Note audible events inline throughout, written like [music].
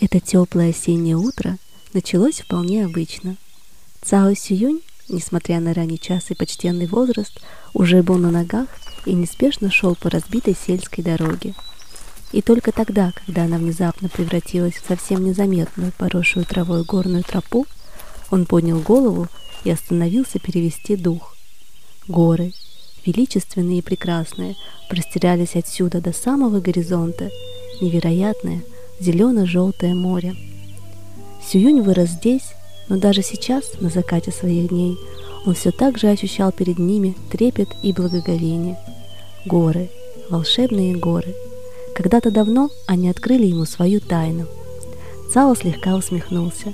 Это теплое осеннее утро началось вполне обычно. Цао Сююнь, несмотря на ранний час и почтенный возраст, уже был на ногах и неспешно шел по разбитой сельской дороге. И только тогда, когда она внезапно превратилась в совсем незаметную, поросшую травой горную тропу, он поднял голову и остановился перевести дух. Горы, величественные и прекрасные, простирались отсюда до самого горизонта, невероятное зелено-желтое море. Сююнь вырос здесь, но даже сейчас, на закате своих дней, он все так же ощущал перед ними трепет и благоговение. Горы, волшебные горы. Когда-то давно они открыли ему свою тайну. Цао слегка усмехнулся.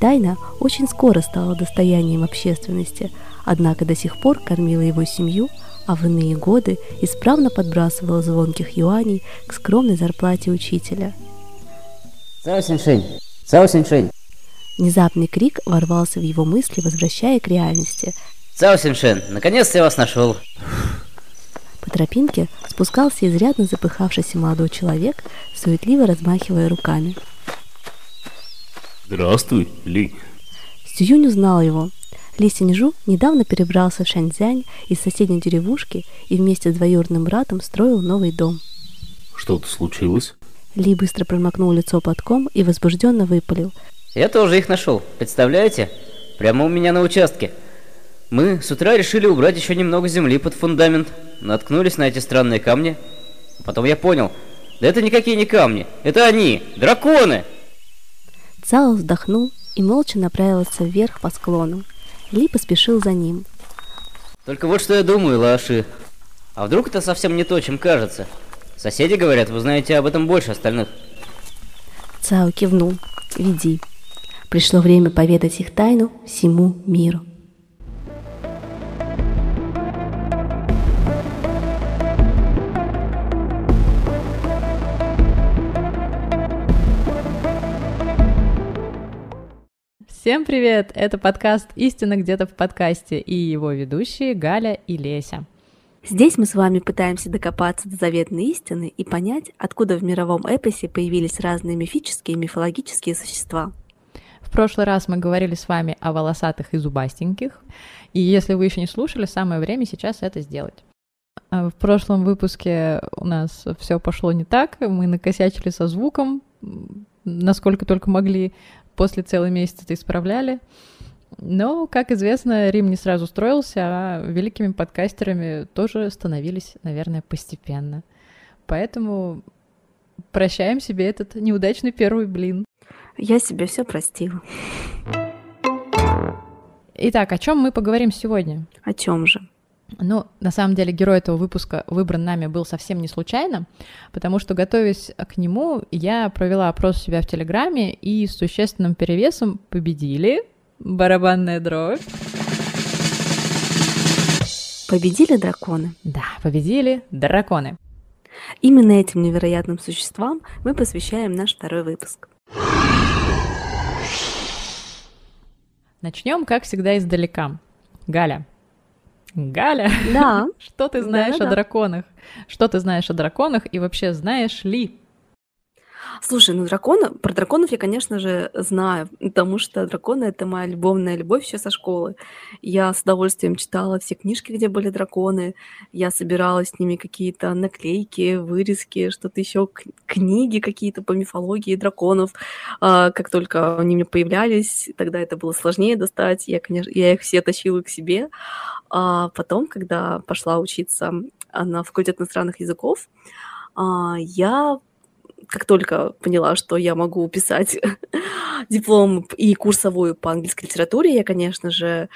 Тайна очень скоро стала достоянием общественности, однако до сих пор кормила его семью, а в иные годы исправно подбрасывала звонких юаней к скромной зарплате учителя. Цао Синшень! Цао Синшень! Внезапный крик ворвался в его мысли, возвращая к реальности. Цао Синшен, наконец-то я вас нашел! По тропинке спускался изрядно запыхавшийся молодой человек, суетливо размахивая руками. Здравствуй, Ли. Сююнь узнал его. Ли Синьжу недавно перебрался в Шаньцзянь из соседней деревушки и вместе с двоюродным братом строил новый дом. Что-то случилось? Ли быстро промокнул лицо платком и возбужденно выпалил. Я тоже их нашел, представляете? Прямо у меня на участке. Мы с утра решили убрать еще немного земли под фундамент, наткнулись на эти странные камни. Потом я понял, да это никакие не камни, это они, драконы! Цао вздохнул и молча направился вверх по склону. Ли поспешил за ним. Только вот что я думаю, Лаши. А вдруг это совсем не то, чем кажется? Соседи говорят, вы знаете об этом больше остальных. Цао кивнул. «Веди». Пришло время поведать их тайну всему миру. Всем привет! Это подкаст «Истина где-то в подкасте» и его ведущие Галя и Леся. Здесь мы с вами пытаемся докопаться до заветной истины и понять, откуда в мировом эпосе появились разные мифические и мифологические существа. В прошлый раз мы говорили с вами о волосатых и зубастеньких, и если вы еще не слушали, самое время сейчас это сделать. А В прошлом выпуске у нас все пошло не так, мы накосячили со звуком, насколько только могли, после целого месяца это исправляли. Но, как известно, Рим не сразу строился, а великими подкастерами тоже становились, наверное, постепенно. Поэтому прощаем себе этот неудачный первый блин. Я себе все простила. Итак, о чем мы поговорим сегодня? О чем же? Ну, на самом деле, герой этого выпуска выбран нами был совсем не случайно, потому что, готовясь к нему, я провела опрос у себя в Телеграме, и с существенным перевесом победили барабанная дробь. Победили драконы. Да, победили драконы. Именно этим невероятным существам мы посвящаем наш второй выпуск. Начнем, как всегда, издалека. Галя. Галя, Да, [laughs] что ты знаешь Да-да-да. о драконах? Что ты знаешь о драконах и вообще знаешь ли? Слушай, ну дракона, про драконов я, конечно же, знаю, потому что драконы — это моя любовная любовь еще со школы. Я с удовольствием читала все книжки, где были драконы, я собирала с ними какие-то наклейки, вырезки, что-то еще, книги какие-то по мифологии драконов. А, Как только они меня появлялись, тогда это было сложнее достать, я, конечно, я их все тащила к себе. А потом, когда пошла учиться а, на факультет иностранных языков, а, я как только поняла, что я могу писать [laughs] диплом и курсовую по английской литературе, я, конечно же,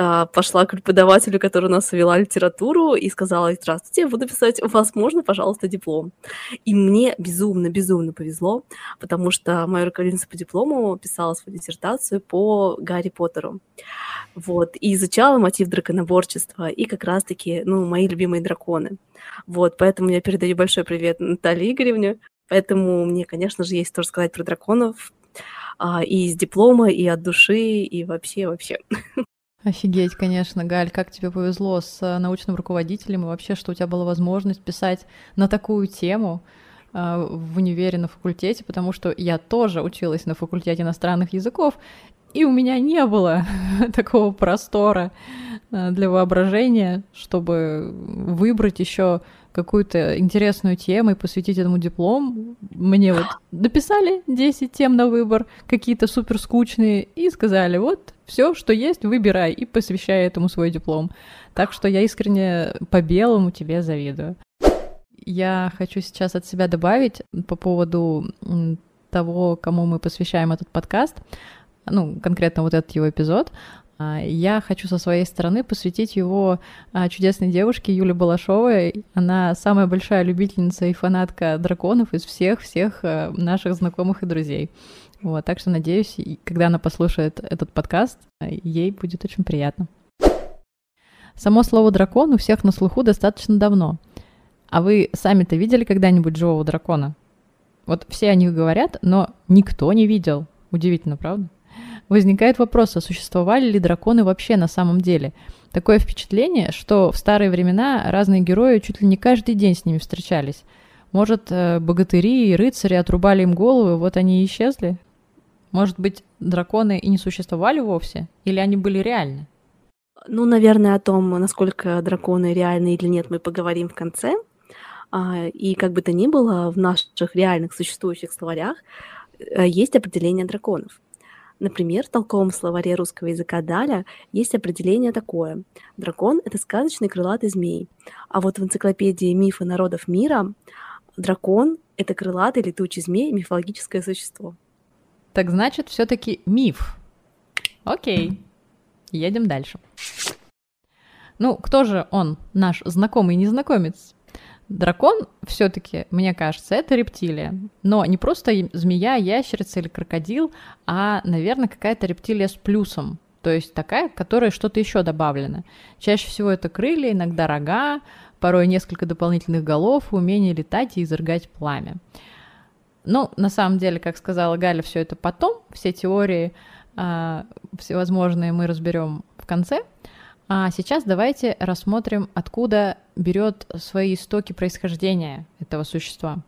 а, пошла к преподавателю, который у нас вела литературу, и сказала, здравствуйте, буду писать, у вас можно, пожалуйста, диплом? И мне безумно-безумно повезло, потому что моя руководительница по диплому писала свою диссертацию по Гарри Поттеру. Вот, и изучала мотив драконоборчества, и как раз-таки, ну, мои любимые драконы. Вот, поэтому я передаю большой привет Наталье Игоревне, Поэтому мне, конечно же, есть тоже сказать про драконов. а, и из диплома, и от души, и вообще, вообще. Офигеть, конечно, Галь, как тебе повезло с э, научным руководителем и вообще, что у тебя была возможность писать на такую тему. э, в универе на факультете, потому что я тоже училась на факультете иностранных языков, и у меня не было [laughs] такого простора э, для воображения, чтобы выбрать еще какую-то интересную тему и посвятить этому диплом. Мне вот написали 10 тем на выбор, какие-то супер скучные, и сказали, вот, все, что есть, выбирай, и посвящай этому свой диплом. Так что я искренне по белому тебе завидую. Я хочу сейчас от себя добавить по поводу того, кому мы посвящаем этот подкаст, ну, конкретно вот этот его эпизод. А, я хочу со своей стороны посвятить его а, чудесной девушке Юле Балашовой. Она самая большая любительница и фанатка драконов из всех-всех а, наших знакомых и друзей. Вот, так что надеюсь, когда она послушает этот подкаст, ей будет очень приятно. Само слово дракон у всех на слуху достаточно давно. А вы сами-то видели когда-нибудь живого дракона? Вот все о них говорят, но никто не видел. Удивительно, правда? Возникает вопрос, а существовали ли драконы вообще на самом деле? Такое впечатление, что в старые времена разные герои чуть ли не каждый день с ними встречались. Может, э, богатыри и рыцари отрубали им головы, вот они и исчезли? Может быть, драконы и не существовали вовсе? Или они были реальны? Ну, наверное, о том, насколько драконы реальны или нет, мы поговорим в конце. А, и как бы то ни было, в наших реальных существующих словарях э, есть определение драконов. Например, в толковом словаре русского языка Даля есть определение такое. Дракон — это сказочный крылатый змей. А вот в энциклопедии «Мифы народов мира» дракон — это крылатый летучий змей, мифологическое существо. Так значит, все таки миф. Окей, едем дальше. Ну, кто же он, наш знакомый незнакомец? Дракон все-таки, мне кажется, это рептилия. Но не просто змея, ящерица или крокодил, а, наверное, какая-то рептилия с плюсом. То есть такая, которой что-то еще добавлено. Чаще всего это крылья, иногда рога, порой несколько дополнительных голов, умение летать и изрыгать пламя. Ну, на самом деле, как сказала Галя, все это потом, все теории э, всевозможные мы разберем в конце. А сейчас давайте рассмотрим, откуда берет свои истоки происхождения этого существа.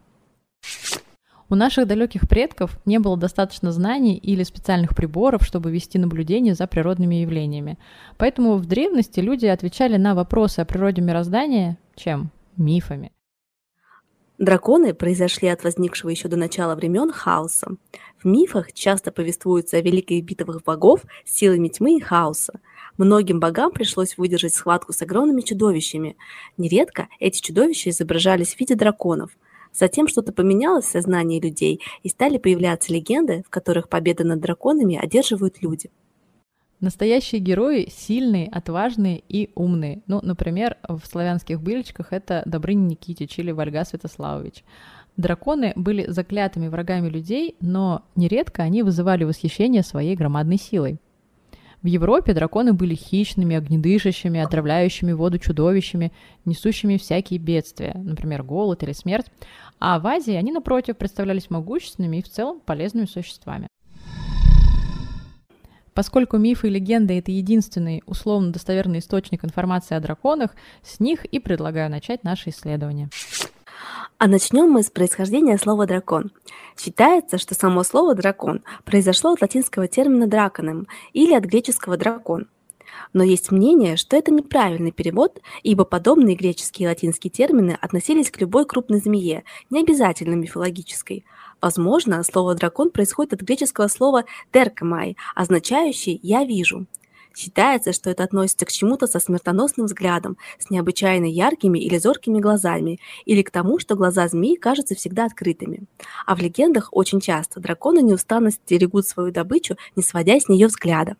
У наших далеких предков не было достаточно знаний или специальных приборов, чтобы вести наблюдение за природными явлениями. Поэтому в древности люди отвечали на вопросы о природе мироздания чем? Мифами. Драконы произошли от возникшего еще до начала времен хаоса. В мифах часто повествуются о великих битвах богов с силами тьмы и хаоса. Многим богам пришлось выдержать схватку с огромными чудовищами. Нередко эти чудовища изображались в виде драконов. Затем что-то поменялось в сознании людей, и стали появляться легенды, в которых победы над драконами одерживают люди. Настоящие герои сильные, отважные и умные. Ну, например, в славянских быличках это Добрыня Никитич или Вальга Святославович. Драконы были заклятыми врагами людей, но нередко они вызывали восхищение своей громадной силой. В Европе драконы были хищными, огнедышащими, отравляющими воду чудовищами, несущими всякие бедствия, например, голод или смерть. А в Азии они, напротив, представлялись могущественными и в целом полезными существами. Поскольку мифы и легенды — это единственный условно достоверный источник информации о драконах, с них и предлагаю начать наше исследование. А начнем мы с происхождения слова «дракон». Считается, что само слово «дракон» произошло от латинского термина «драконом» или от греческого «дракон». Но есть мнение, что это неправильный перевод, ибо подобные греческие и латинские термины относились к любой крупной змее, не обязательно мифологической. Возможно, слово «дракон» происходит от греческого слова «теркамай», означающий «я вижу». Считается, что это относится к чему-то со смертоносным взглядом, с необычайно яркими или зоркими глазами, или к тому, что глаза змеи кажутся всегда открытыми. А в легендах очень часто драконы неустанно стерегут свою добычу, не сводя с нее взгляда.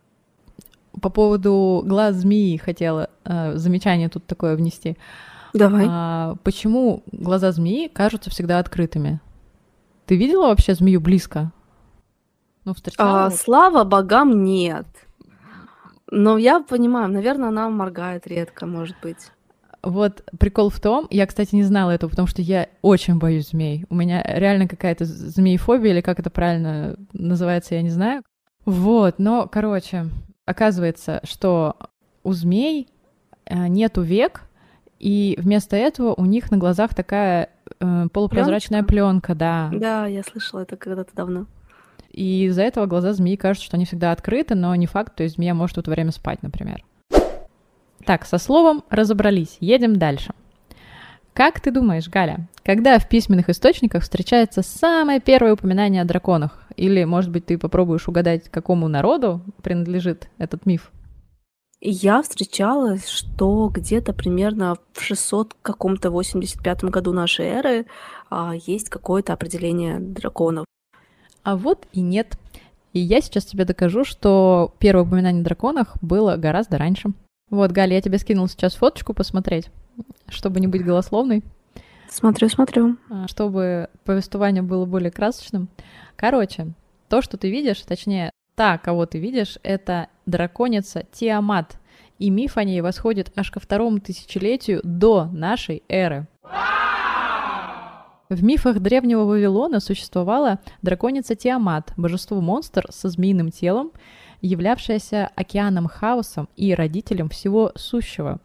По поводу глаз змеи хотела э, замечание тут такое внести. Давай. А, почему глаза змеи кажутся всегда открытыми? Ты видела вообще змею близко? Ну, встречала? А, слава богам, нет. Но я понимаю, наверное, она моргает редко, может быть. Вот прикол в том, я, кстати, не знала этого, потому что я очень боюсь змей. У меня реально какая-то змеефобия, или как это правильно называется, я не знаю. Вот, но, короче, оказывается, что у змей э, нету век, и вместо этого у них на глазах такая э, полупрозрачная пленка, да. Да, я слышала это когда-то давно. И из-за этого глаза змеи кажется, что они всегда открыты, но не факт, то есть змея может в это время спать, например. Так, со словом разобрались, едем дальше. Как ты думаешь, Галя, когда в письменных источниках встречается самое первое упоминание о драконах? Или, может быть, ты попробуешь угадать, какому народу принадлежит этот миф? Я встречала, что где-то примерно в 600 каком-то 85 году нашей эры а, есть какое-то определение драконов. А вот и нет. И я сейчас тебе докажу, что первое упоминание о драконах было гораздо раньше. Вот, Галя, я тебе скинул сейчас фоточку посмотреть, чтобы не быть голословной. Смотрю, смотрю. А, чтобы повествование было более красочным. Короче, то, что ты видишь, точнее, та, кого ты видишь, это драконица Тиамат. И миф о ней восходит аж ко второму тысячелетию до нашей эры. В мифах древнего Вавилона существовала драконица Тиамат, божество-монстр со змеиным телом, являвшаяся океаном хаосом и родителем всего сущего.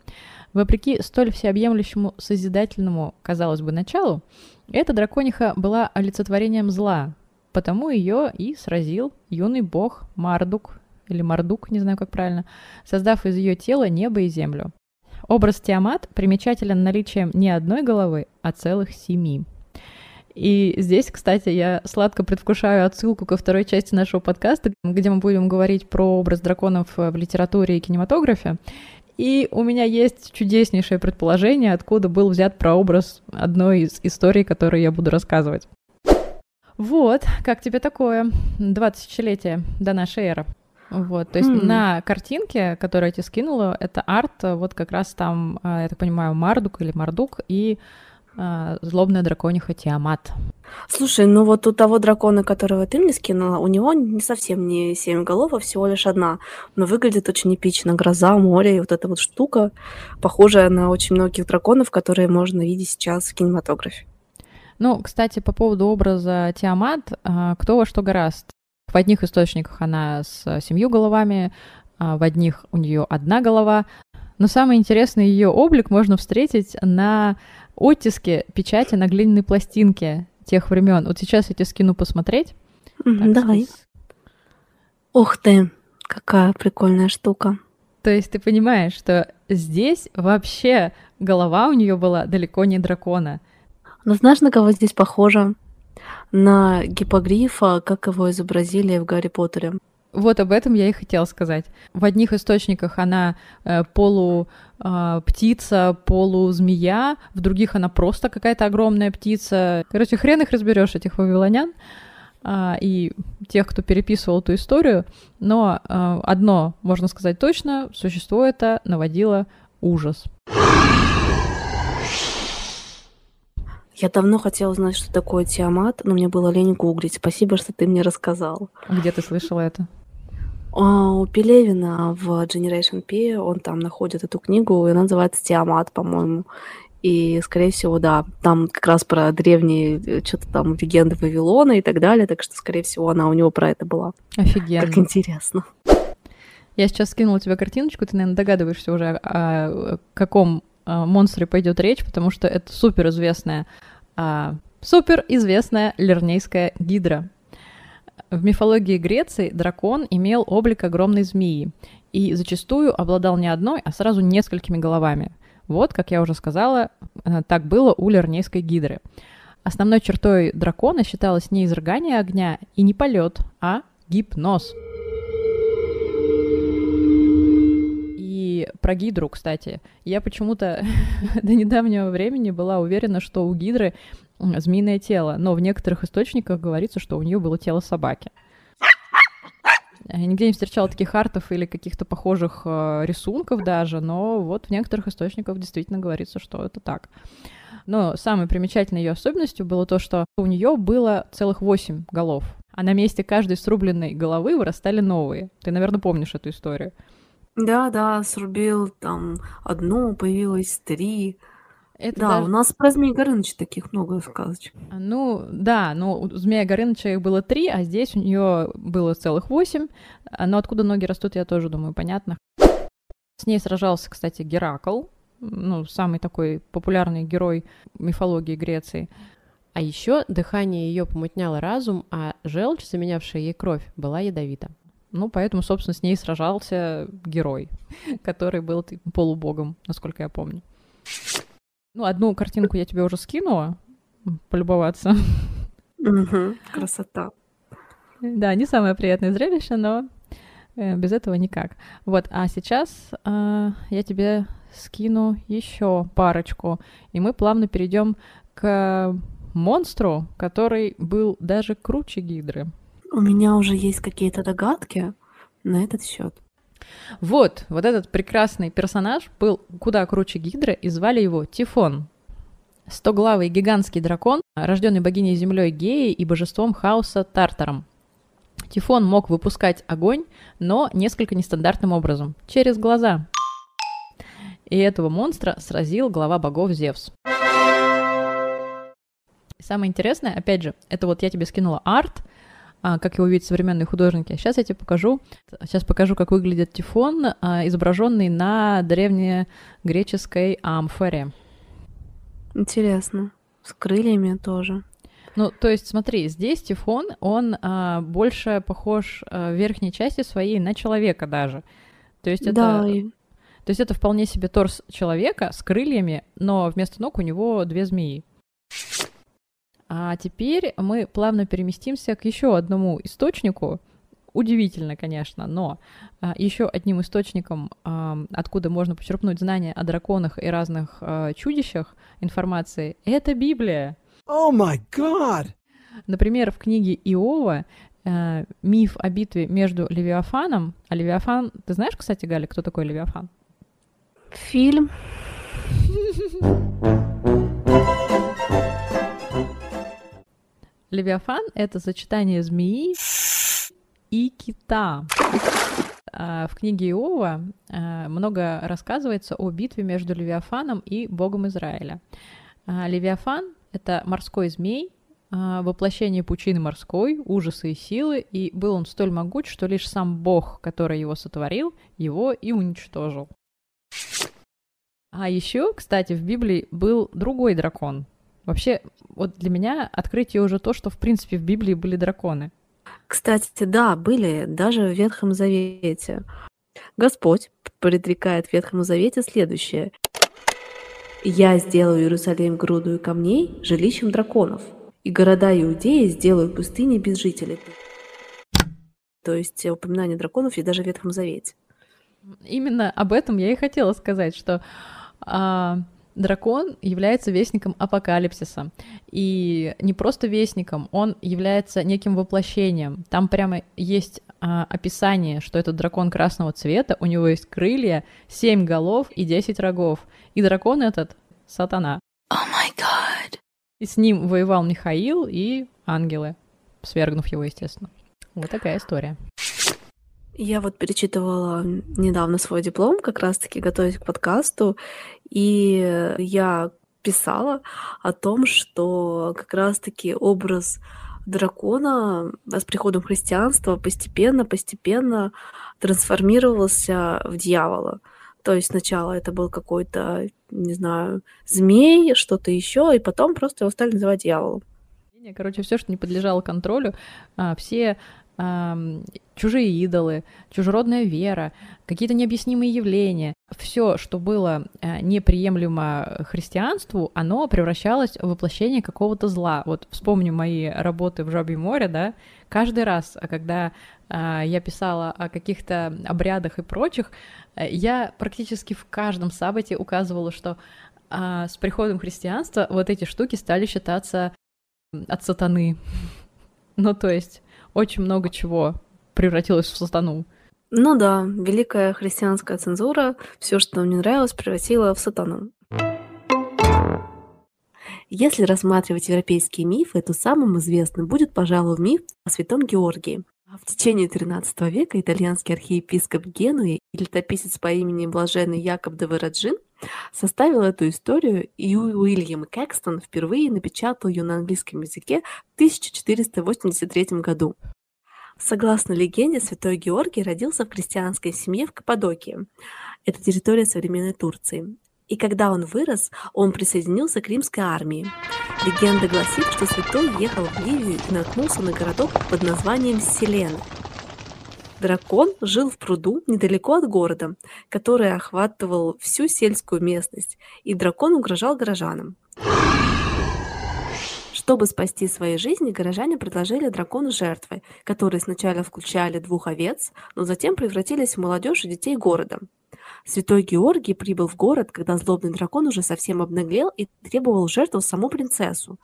Вопреки столь всеобъемлющему созидательному, казалось бы, началу, эта дракониха была олицетворением зла, потому ее и сразил юный бог Мардук, или Мардук, не знаю, как правильно, создав из ее тела небо и землю. Образ Тиамат примечателен наличием не одной головы, а целых семи. И здесь, кстати, я сладко предвкушаю отсылку ко второй части нашего подкаста, где мы будем говорить про образ драконов в литературе и кинематографе. И у меня есть чудеснейшее предположение, откуда был взят прообраз одной из историй, которые я буду рассказывать. Вот, как тебе такое 20-летие до нашей эры? Вот, то есть mm. на картинке, которую я тебе скинула, это арт, вот как раз там, а, я так понимаю, Мардук или Мардук и злобная дракониха Тиамат. Слушай, ну вот у того дракона, которого ты мне скинула, у него не совсем не семь голов, а всего лишь одна. Но выглядит очень эпично. Гроза, море и вот эта вот штука, похожая на очень многих драконов, которые можно видеть сейчас в кинематографе. Ну, кстати, по поводу образа Тиамат, а, кто во что гораст. В одних источниках она с семью головами, а в одних у нее одна голова. Но самый интересный ее облик можно встретить на оттиске печати на глиняной пластинке тех времен. Вот сейчас я тебе скину посмотреть. Mm-hmm, так, давай. Сейчас. Ух ты, какая прикольная штука. То есть ты понимаешь, что здесь вообще голова у нее была далеко не дракона. Но знаешь, на кого здесь похоже? На гипогрифа, как его изобразили в Гарри Поттере. Вот об этом я и хотела сказать. В одних источниках она э, полу э, птица, полу змея, в других она просто какая-то огромная птица. Короче, хрен их разберешь этих вавилонян э, и тех, кто переписывал эту историю. Но э, одно можно сказать точно: существо это наводило ужас. Я давно хотела узнать, что такое Тиамат, но мне было лень гуглить. Спасибо, что ты мне рассказал. Где ты слышала это? А, у Пелевина в Generation P он там находит эту книгу, и она называется «Тиамат», по-моему. И, скорее всего, да, там как раз про древние э, что-то там легенды Вавилона и так далее, так что, скорее всего, она у него про это была. Офигенно. Как интересно. Я сейчас скинула тебе картиночку, ты, наверное, догадываешься уже, о каком монстре пойдет речь, потому что это суперизвестная, суперизвестная лернейская гидра. В мифологии Греции дракон имел облик огромной змеи и зачастую обладал не одной, а сразу несколькими головами. Вот, как я уже сказала, э, так было у Лернейской гидры. Основной чертой дракона считалось не изрыгание огня и не полет, а гипноз. И про гидру, кстати, я почему-то [laughs] до недавнего времени была уверена, что у гидры змеиное тело, но в некоторых источниках говорится, что у нее было тело собаки. Я нигде не встречала таких артов или каких-то похожих э, рисунков даже, но вот в некоторых источниках действительно говорится, что это так. Но самой примечательной ее особенностью было то, что у нее было целых восемь голов, а на месте каждой срубленной головы вырастали новые. Ты, наверное, помнишь эту историю. Да, да, срубил там одну, появилось три. Это Да, даже... у нас про Змея Горыныча таких много сказочек. Ну, да, но у Змея Горыныча их было три, а здесь у нее было целых восемь. Но откуда ноги растут, я тоже думаю, понятно. С ней сражался, кстати, Геракл, ну, самый такой популярный герой мифологии Греции. А еще дыхание ее помутняло разум, а желчь, заменявшая ей кровь, была ядовита. Ну, поэтому, собственно, с ней сражался герой, [laughs] который был типа, полубогом, насколько я помню. Ну, одну картинку я тебе уже скинула, полюбоваться. Угу, [laughs] красота. Да, не самое приятное зрелище, но э, без этого никак. Вот, а сейчас э, я тебе скину еще парочку, и мы плавно перейдем к монстру, который был даже круче Гидры. У меня уже есть какие-то догадки на этот счет. Вот, вот этот прекрасный персонаж был куда круче Гидры, и звали его Тифон. Стоглавый гигантский дракон, рожденный богиней землей Геей и божеством хаоса Тартаром. Тифон мог выпускать огонь, но несколько нестандартным образом, через глаза. И этого монстра сразил глава богов Зевс. Самое интересное, опять же, это вот я тебе скинула арт, как его видят современные художники. Сейчас я тебе покажу. Сейчас покажу, как выглядит Тифон, а, изображенный на древнегреческой амфоре. Интересно. С крыльями тоже. Ну, то есть, смотри, здесь Тифон, он а, больше похож а, в верхней части своей на человека даже. То есть это... Да, То есть это вполне себе торс человека с крыльями, но вместо ног у него две змеи. А теперь мы плавно переместимся к еще одному источнику. Удивительно, конечно, но а, еще одним источником, а, откуда можно почерпнуть знания о драконах и разных а, чудищах информации, это Библия. Oh my God! Например, в книге Иова миф о битве между Левиафаном. А Левиафан, ты знаешь, кстати, Галя, кто такой Левиафан? Фильм. [laughs] Левиафан — это сочетание змеи и кита. А, в книге Иова а, много рассказывается о битве между Левиафаном и Богом Израиля. А, Левиафан — это морской змей, воплощение пучины морской, ужасы и силы, и был он столь могуч, что лишь сам Бог, который его сотворил, его и уничтожил. А еще, кстати, в Библии был другой дракон, Вообще, вот для меня открытие уже то, что, в принципе, в Библии были драконы. Кстати, да, были даже в Ветхом Завете. Господь предрекает в Ветхом Завете следующее. «Я сделаю Иерусалим грудою камней, жилищем драконов, и города Иудеи сделаю пустыней без жителей». То есть упоминание драконов и даже в Ветхом Завете. Именно об этом я и хотела сказать, что а, дракон является вестником апокалипсиса. И не просто вестником, он является неким воплощением. Там прямо есть а, описание, что этот дракон красного цвета, у него есть крылья, семь голов и десять рогов. И дракон этот — сатана. О май гад! И с ним воевал Михаил и ангелы, свергнув его, естественно. Вот такая история. Я вот перечитывала недавно свой диплом, как раз-таки готовясь к подкасту, и я писала о том, что как раз-таки образ дракона с приходом христианства постепенно-постепенно трансформировался в дьявола. То есть сначала это был какой-то, не знаю, змей, что-то еще, и потом просто его стали называть дьяволом. Короче, все, что не подлежало контролю, а, все чужие идолы, чужеродная вера, какие-то необъяснимые явления. Все, что было э, неприемлемо христианству, оно превращалось в воплощение какого-то зла. Вот вспомню мои работы в Жабе море, да, каждый раз, когда э, я писала о каких-то обрядах и прочих, э, я практически в каждом сабате указывала, что с приходом христианства вот эти штуки стали считаться от сатаны. [laughs] Ну, то есть очень много чего превратилось в сатану. Ну да, великая христианская цензура все, что нам не нравилось, превратила в сатану. Если рассматривать европейские мифы, то самым известным будет, пожалуй, миф о святом Георгии. В течение XIII века итальянский архиепископ Генуи и летописец по имени Блаженный Якоб де Вераджин составил эту историю, и Уильям Кэкстон впервые напечатал ее на английском языке в 1483 году. Согласно легенде, святой Георгий родился в крестьянской семье в Каппадокии. Это территория современной Турции. И когда он вырос, он присоединился к римской армии. Легенда гласит, что святой ехал в Ливию и наткнулся на городок под названием Селена. Дракон жил в пруду недалеко от города, который охватывал всю сельскую местность, и дракон угрожал горожанам. Чтобы спасти свои жизни, горожане предложили дракону жертвы, которые сначала включали двух овец, но затем превратились в молодежь и детей города. Святой Георгий прибыл в город, когда злобный дракон уже совсем обнаглел и требовал жертву саму принцессу.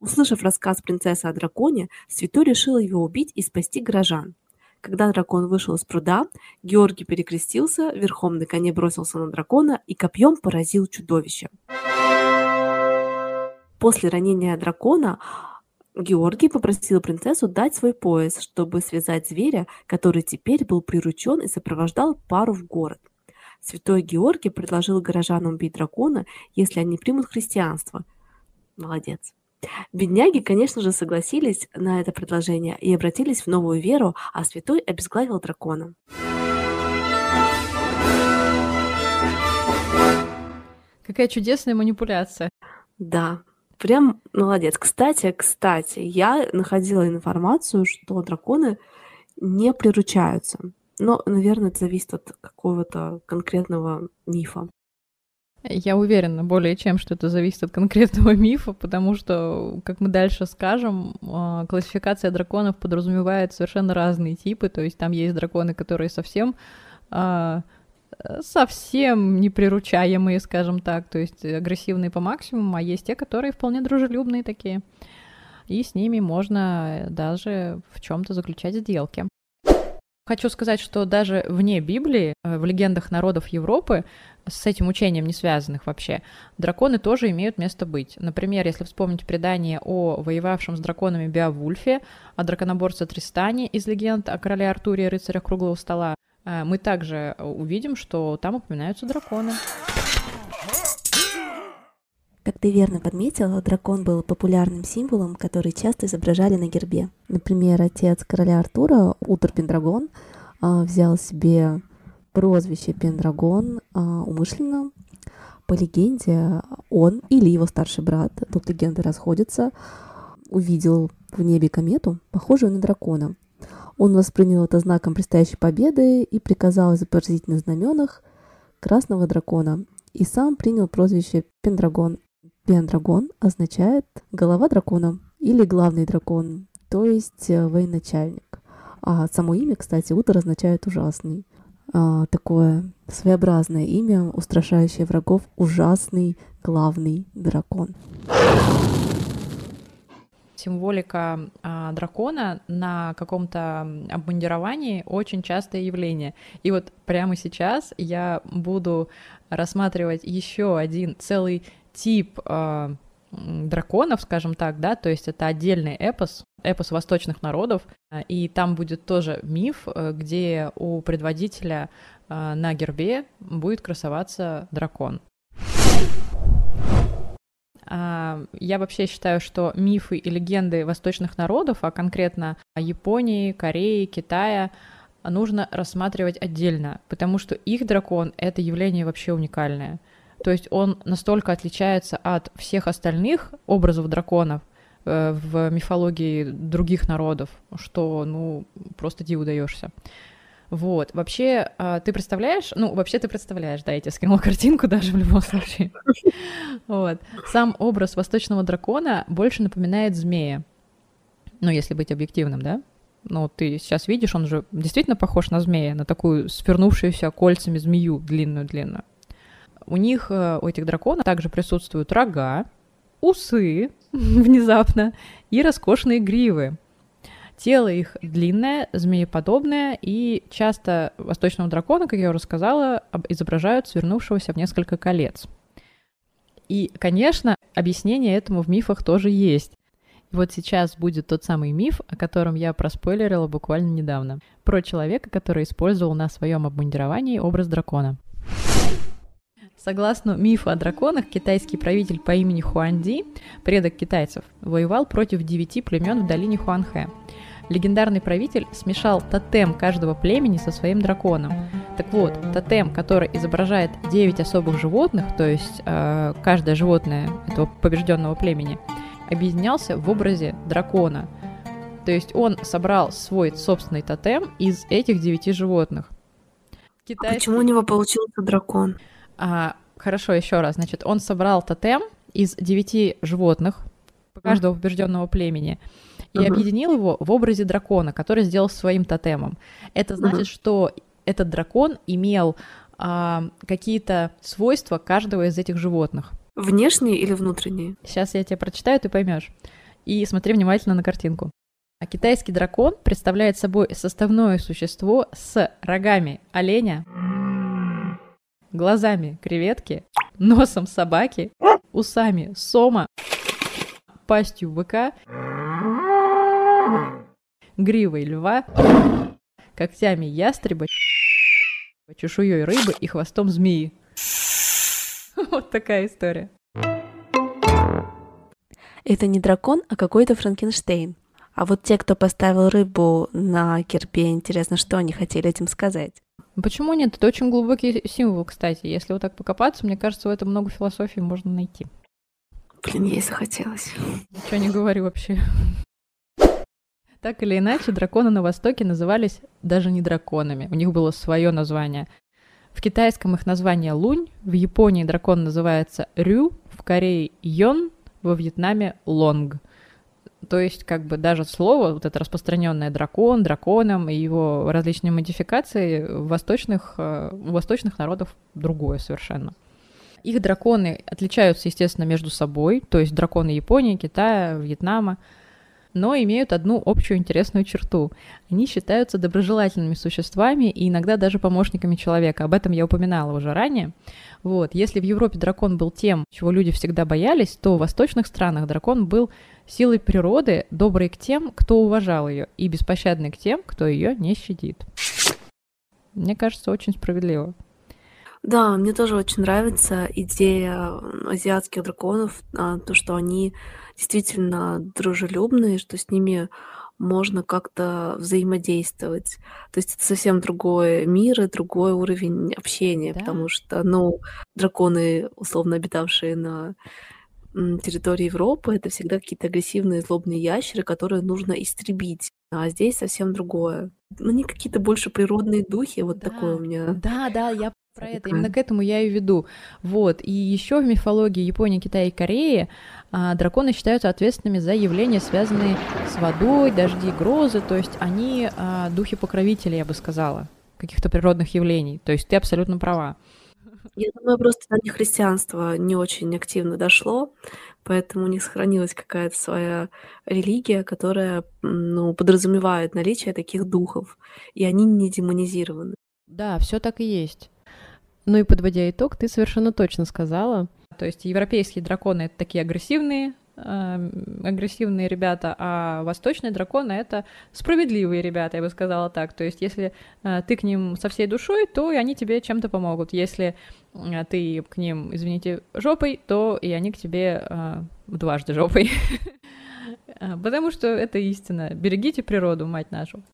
Услышав рассказ принцессы о драконе, святой решил его убить и спасти горожан. Когда дракон вышел из пруда, Георгий перекрестился, верхом на коне бросился на дракона и копьем поразил чудовище. После ранения дракона Георгий попросил принцессу дать свой пояс, чтобы связать зверя, который теперь был приручен и сопровождал пару в город. Святой Георгий предложил горожанам убить дракона, если они примут христианство. Молодец. Бедняги, конечно же, согласились на это предложение и обратились в новую веру, а святой обезглавил дракона. Какая чудесная манипуляция. Да, прям молодец. Кстати, кстати, я находила информацию, что драконы не приручаются. Но, наверное, это зависит от какого-то конкретного мифа. Я уверена более чем, что это зависит от конкретного [laughs] мифа, потому что, как мы дальше скажем, а, классификация драконов подразумевает совершенно разные типы. То есть там есть драконы, которые совсем а, совсем неприручаемые, скажем так, то есть агрессивные по максимуму, а есть те, которые вполне дружелюбные такие. И с ними можно даже в чем-то заключать сделки. Хочу сказать, что даже вне Библии, э, в легендах народов Европы, с этим учением не связанных вообще, драконы тоже имеют место быть. Например, если вспомнить предание о воевавшем с драконами Беовульфе, о драконоборце Тристане из легенд о короле Артуре и рыцарях круглого стола, э, мы также увидим, что там упоминаются драконы. Как ты верно подметила, дракон был популярным символом, который часто изображали на гербе. Например, отец короля Артура, Утор Пендрагон, а, взял себе прозвище Пендрагон а, умышленно. По легенде, он или его старший брат, тут легенды расходятся, увидел в небе комету, похожую на дракона. Он воспринял это знаком предстоящей победы и приказал изобразить на знаменах красного дракона, и сам принял прозвище Пендрагон. Пендрагон означает «голова дракона» или «главный дракон», то есть э, военачальник. А само имя, кстати, Утор означает «ужасный». А, такое своеобразное имя, устрашающее врагов, ужасный главный дракон. Символика а, дракона на каком-то обмундировании очень частое явление. И вот прямо сейчас я буду рассматривать еще один целый тип э, драконов, скажем так, да, то есть это отдельный эпос, эпос восточных народов, и там будет тоже миф, э, где у предводителя э, на гербе будет красоваться дракон. А, я вообще считаю, что мифы и легенды восточных народов, а конкретно Японии, Кореи, Китая, нужно рассматривать отдельно, потому что их дракон — это явление вообще уникальное — то есть он настолько отличается от всех остальных образов драконов э, в мифологии других народов, что, ну, просто диву даешься. Вот, вообще, э, ты представляешь, ну, вообще ты представляешь, да, я тебе скинула [laughs] картинку даже в любом случае. Вот. Сам образ восточного дракона больше напоминает змея. Ну, если быть объективным, да? Ну, ты сейчас видишь, он же действительно похож на змея, на такую свернувшуюся кольцами змею длинную-длинную. У них, э, у этих драконов, также присутствуют рога, усы [laughs] внезапно и роскошные гривы. Тело их длинное, змееподобное, и часто восточного дракона, как я уже сказала, изображают свернувшегося в несколько колец. И, конечно, объяснение этому в мифах тоже есть. И вот сейчас будет тот самый миф, о котором я проспойлерила буквально недавно. Про человека, который использовал на своем обмундировании образ дракона. Согласно мифу о драконах, китайский правитель по имени Хуанди, предок китайцев, воевал против девяти племен в долине Хуанхэ. Легендарный правитель смешал тотем каждого племени со своим драконом. Так вот, тотем, который изображает 9 особых животных, то есть э, каждое животное этого побежденного племени, объединялся в образе дракона. То есть он собрал свой собственный тотем из этих девяти животных. А Китайский- почему у него получился дракон? А, хорошо, еще раз. Значит, он собрал тотем из девяти животных каждого побежденного племени и Мгм. объединил его в образе дракона, который сделал своим тотемом. Это значит, Мгм. что этот дракон имел а, какие-то свойства каждого из этих животных. Внешние или внутренние? Сейчас я тебе прочитаю, ты поймешь. И смотри внимательно на картинку. А китайский дракон представляет собой составное существо с рогами оленя, глазами креветки, носом собаки, усами сома, пастью быка, гривой льва, когтями ястреба, чешуей рыбы и хвостом змеи. [laughs] Вот такая история. Это не дракон, а какой-то Франкенштейн. А вот те, кто поставил рыбу на кирпе, интересно, что они хотели этим сказать? Ну, Почему нет? Это очень глубокий символ, кстати. Если вот так покопаться, мне кажется, в этом много философии можно найти. Блин, ей захотелось. Ничего не говорю вообще. Так или иначе, драконы на Востоке назывались даже не драконами. У них было свое название. В китайском их название лунь, в Японии дракон называется рю, в Корее йон, во Вьетнаме лонг. То есть, как бы даже слово, вот это распространенное дракон, драконом и его различные модификации в восточных, э, у восточных народов другое совершенно. Их драконы отличаются, естественно, между собой, то есть драконы Японии, Китая, Вьетнама, но имеют одну общую интересную черту. Они считаются доброжелательными существами и иногда даже помощниками человека. Об этом я упоминала уже ранее. Вот. Если в Европе дракон был тем, чего люди всегда боялись, то в восточных странах дракон был силой природы, добрый к тем, кто уважал ее, и беспощадный к тем, кто ее не щадит. Мне кажется, очень справедливо. Да, мне тоже очень нравится идея м, азиатских драконов, а, то, что они действительно дружелюбные, что с ними можно как-то взаимодействовать. То есть это совсем другой мир и другой уровень общения, Да. потому что, ну, драконы, условно обитавшие на м, территории Европы, это всегда какие-то агрессивные, злобные ящеры, которые нужно истребить. А здесь совсем другое. Ну, они какие-то больше природные духи, вот такое у меня. Да, да, я про это. Именно к этому я и веду. Вот. И еще в мифологии Японии, Китая и Кореи а, драконы считаются ответственными за явления, связанные с водой, дожди, грозы. То есть они а, духи-покровители, я бы сказала, каких-то природных явлений. То есть ты абсолютно права. Я думаю, просто до них христианство не очень активно дошло, поэтому у них сохранилась какая-то своя религия, которая ну, подразумевает наличие таких духов, и они не демонизированы. Да, все так и есть. Ну и подводя итог, ты совершенно точно сказала. То есть европейские драконы это такие агрессивные, эм, агрессивные ребята, а восточные драконы это справедливые ребята, я бы сказала так. То есть если э, ты к ним со всей душой, то и они тебе чем-то помогут. Если э, ты к ним, извините, жопой, то и они к тебе э, дважды жопой. [laughs] Потому что это истина. Берегите природу, мать нашу.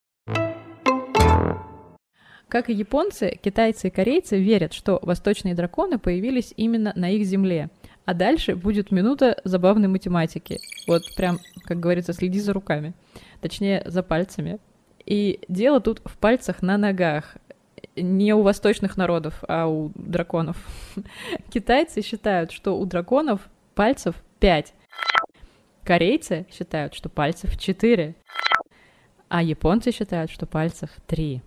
Как и японцы, китайцы и корейцы верят, что восточные драконы появились именно на их земле. А дальше будет минута забавной математики. Вот прям, как говорится, следи за руками. Точнее, за пальцами. И дело тут в пальцах на ногах. Не у восточных народов, а у драконов. [laughs] Китайцы считают, что у драконов пальцев 5. Корейцы считают, что пальцев 4. А японцы считают, что пальцев 3.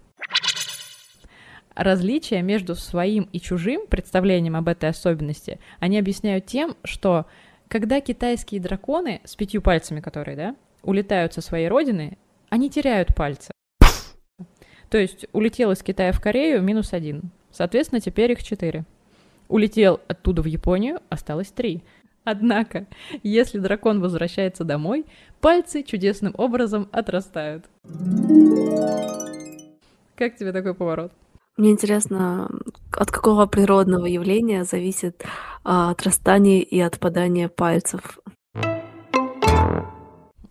Различия между своим и чужим представлением об этой особенности они объясняют тем, что когда китайские драконы с пятью пальцами, которые, да, улетают со своей родины, они теряют пальцы. То есть улетел из Китая в Корею минус один. Соответственно, теперь их четыре. Улетел оттуда в Японию, осталось три. Однако, если дракон возвращается домой, пальцы чудесным образом отрастают. Как тебе такой поворот? Мне интересно, от какого природного явления зависит а, отрастание и отпадание пальцев. В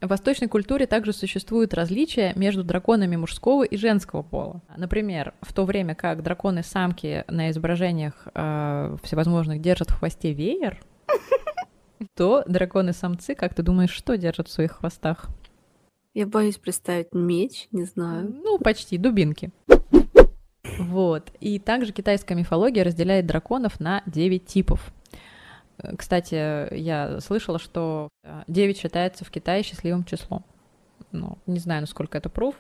восточной культуре также существуют различия между драконами мужского и женского пола. Например, в то время как драконы-самки на изображениях э, всевозможных держат в хвосте веер, то драконы-самцы, как ты думаешь, что держат в своих хвостах? Я боюсь представить меч, не знаю. Ну, почти, дубинки. Вот. И также китайская мифология разделяет драконов на 9 типов. Э, Кстати, я слышала, что э, 9 считается в Китае счастливым числом. Ну, не знаю, насколько это пруф.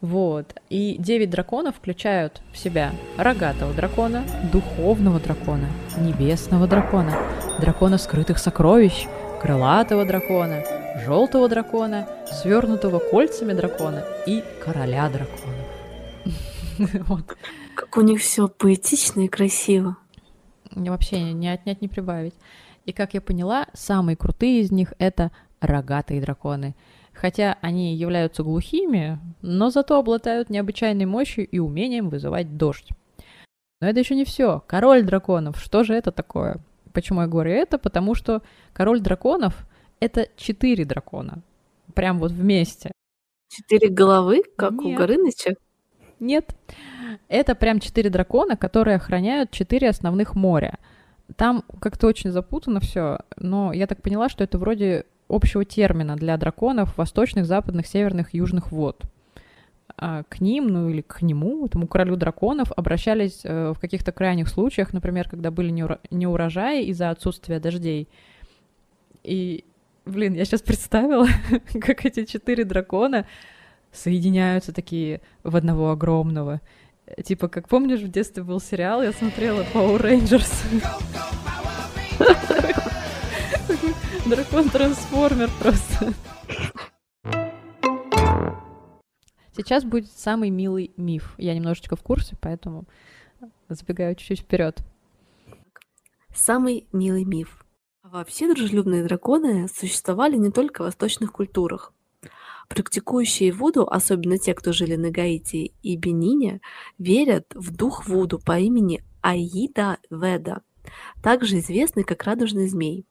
Вот. И 9 драконов включают в себя рогатого дракона, духовного дракона, небесного дракона, дракона скрытых сокровищ, крылатого дракона, желтого дракона, свернутого кольцами дракона и короля драконов. [laughs] Вот. Как у них все поэтично и красиво. И Вообще не отнять, не прибавить. И как я поняла, самые крутые из них это рогатые драконы. Хотя они являются глухими, но зато обладают необычайной мощью и умением вызывать дождь. Но это еще не все. Король драконов. Что же это такое? Почему я говорю это? Потому что король драконов это четыре дракона. Прям вот вместе. Четыре головы, как у Нет. Горыныча. Нет. Это прям четыре дракона, которые охраняют четыре основных моря. Там как-то очень запутано все, но я так поняла, что это вроде общего термина для драконов восточных, западных, северных, южных вод. А к ним, ну или к нему, этому королю драконов, обращались э, в каких-то крайних случаях, например, когда были неурожаи из-за отсутствия дождей. И, блин, я сейчас представила, [laughs] как эти четыре дракона соединяются такие в одного огромного. Типа, как помнишь, в детстве был сериал, я смотрела Power Rangers. [laughs] Дракон-трансформер просто. Сейчас будет самый милый миф. Я немножечко в курсе, поэтому забегаю чуть-чуть вперед. Самый милый миф. Вообще дружелюбные драконы существовали не только в восточных культурах. Практикующие Вуду, особенно те, кто жили на Гаити и Бенине, верят в дух Вуду по имени Аида Веда, также известный как радужный змей.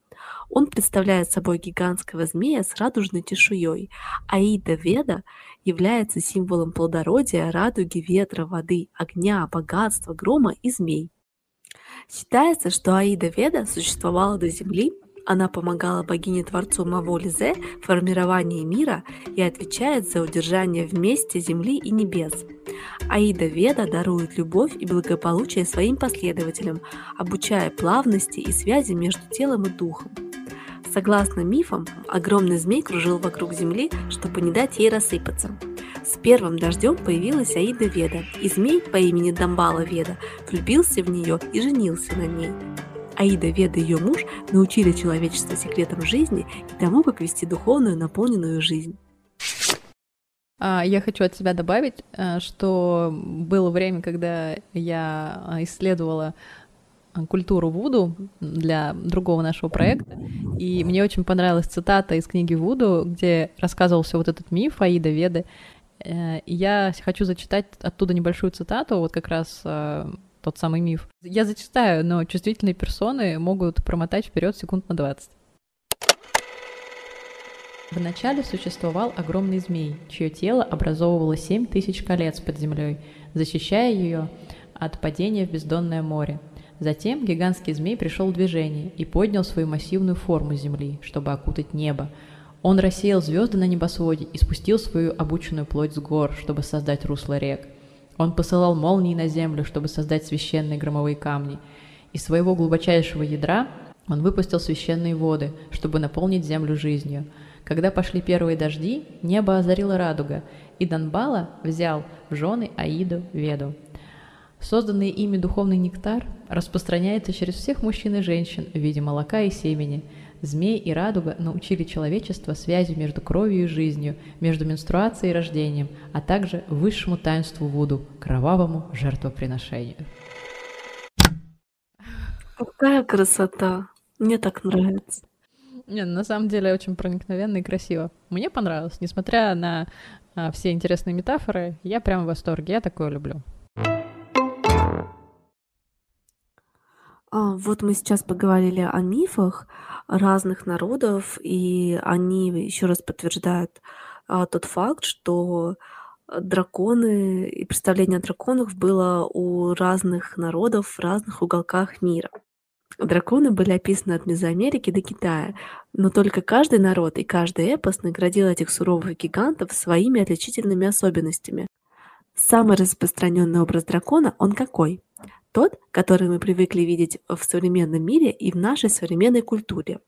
Он представляет собой гигантского змея с радужной чешуей. Аида Веда является символом плодородия, радуги, ветра, воды, огня, богатства, грома и змей. Считается, что Аида Веда существовала до Земли, она помогала богине-творцу Маволизе в формировании мира и отвечает за удержание вместе Земли и небес. Аида Веда дарует любовь и благополучие своим последователям, обучая плавности и связи между телом и духом. Согласно мифам, огромный змей кружил вокруг Земли, чтобы не дать ей рассыпаться. С первым дождем появилась Аида Веда, и змей по имени Дамбала Веда влюбился в нее и женился на ней. Аида Веда и ее муж научили человечество секретам жизни и тому, как вести духовную наполненную жизнь. А, Я хочу от себя добавить, э, что было время, когда я а, исследовала а, культуру Вуду для другого нашего проекта, и мне очень понравилась цитата из книги Вуду, где рассказывался вот этот миф Аида Веды. Э, я хочу зачитать оттуда небольшую цитату, вот как раз э, тот самый миф. Я зачитаю, но чувствительные персоны могут промотать вперед секунд на 20. Вначале существовал огромный змей, чье тело образовывало семь тысяч колец под землей, защищая ее от падения в бездонное море. Затем гигантский змей пришел в движение и поднял свою массивную форму земли, чтобы окутать небо. Он рассеял звезды на небосводе и спустил свою обученную плоть с гор, чтобы создать русло рек. Он посылал молнии на землю, чтобы создать священные громовые камни. Из своего глубочайшего ядра он выпустил священные воды, чтобы наполнить землю жизнью. Когда пошли первые дожди, небо озарила радуга, и Донбала взял в жены Аиду Веду. Созданный ими духовный нектар распространяется через всех мужчин и женщин в виде молока и семени. Змей и радуга научили человечество связи между кровью и жизнью, между менструацией и рождением, а также высшему таинству Вуду – кровавому жертвоприношению. Какая красота! Мне так нравится. Не, на самом деле очень проникновенно и красиво. Мне понравилось, несмотря на а, все интересные метафоры, я прям в восторге, я такое люблю. А, вот мы сейчас поговорили о мифах разных народов, и они еще раз подтверждают а, тот факт, что э, драконы и представление о драконах было у разных народов в разных уголках мира. Драконы были описаны от Мезоамерики до Китая, но только каждый народ и каждый эпос наградил этих суровых гигантов своими отличительными особенностями. Самый распространенный образ дракона, он какой? Тот, который мы привыкли видеть в современном мире и в нашей современной культуре.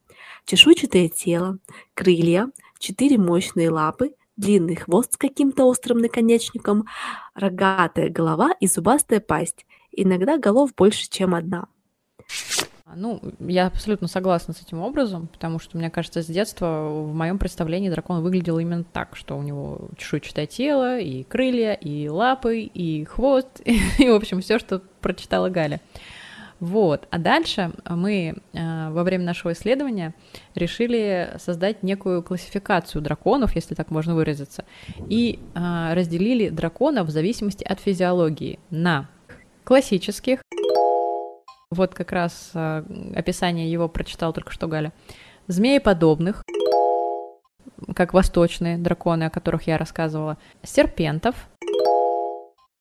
Чешуйчатое тело, крылья, четыре мощные лапы, длинный хвост с каким-то острым наконечником, рогатая голова и зубастая пасть. Иногда голов больше, чем одна. Ну, я абсолютно согласна с этим образом, потому что, мне кажется, с детства в моем представлении дракон выглядел именно так, что у него чешуйчатое тело, и крылья, и лапы, и хвост, [laughs] и, в общем, все, что прочитала Галя. Вот. А дальше мы э, во время нашего исследования решили создать некую классификацию драконов, если так можно выразиться, и э, разделили драконов в зависимости от физиологии на классических, вот как раз э, описание его прочитал только что Галя. Змееподобных, как восточные драконы, о которых я рассказывала, серпентов,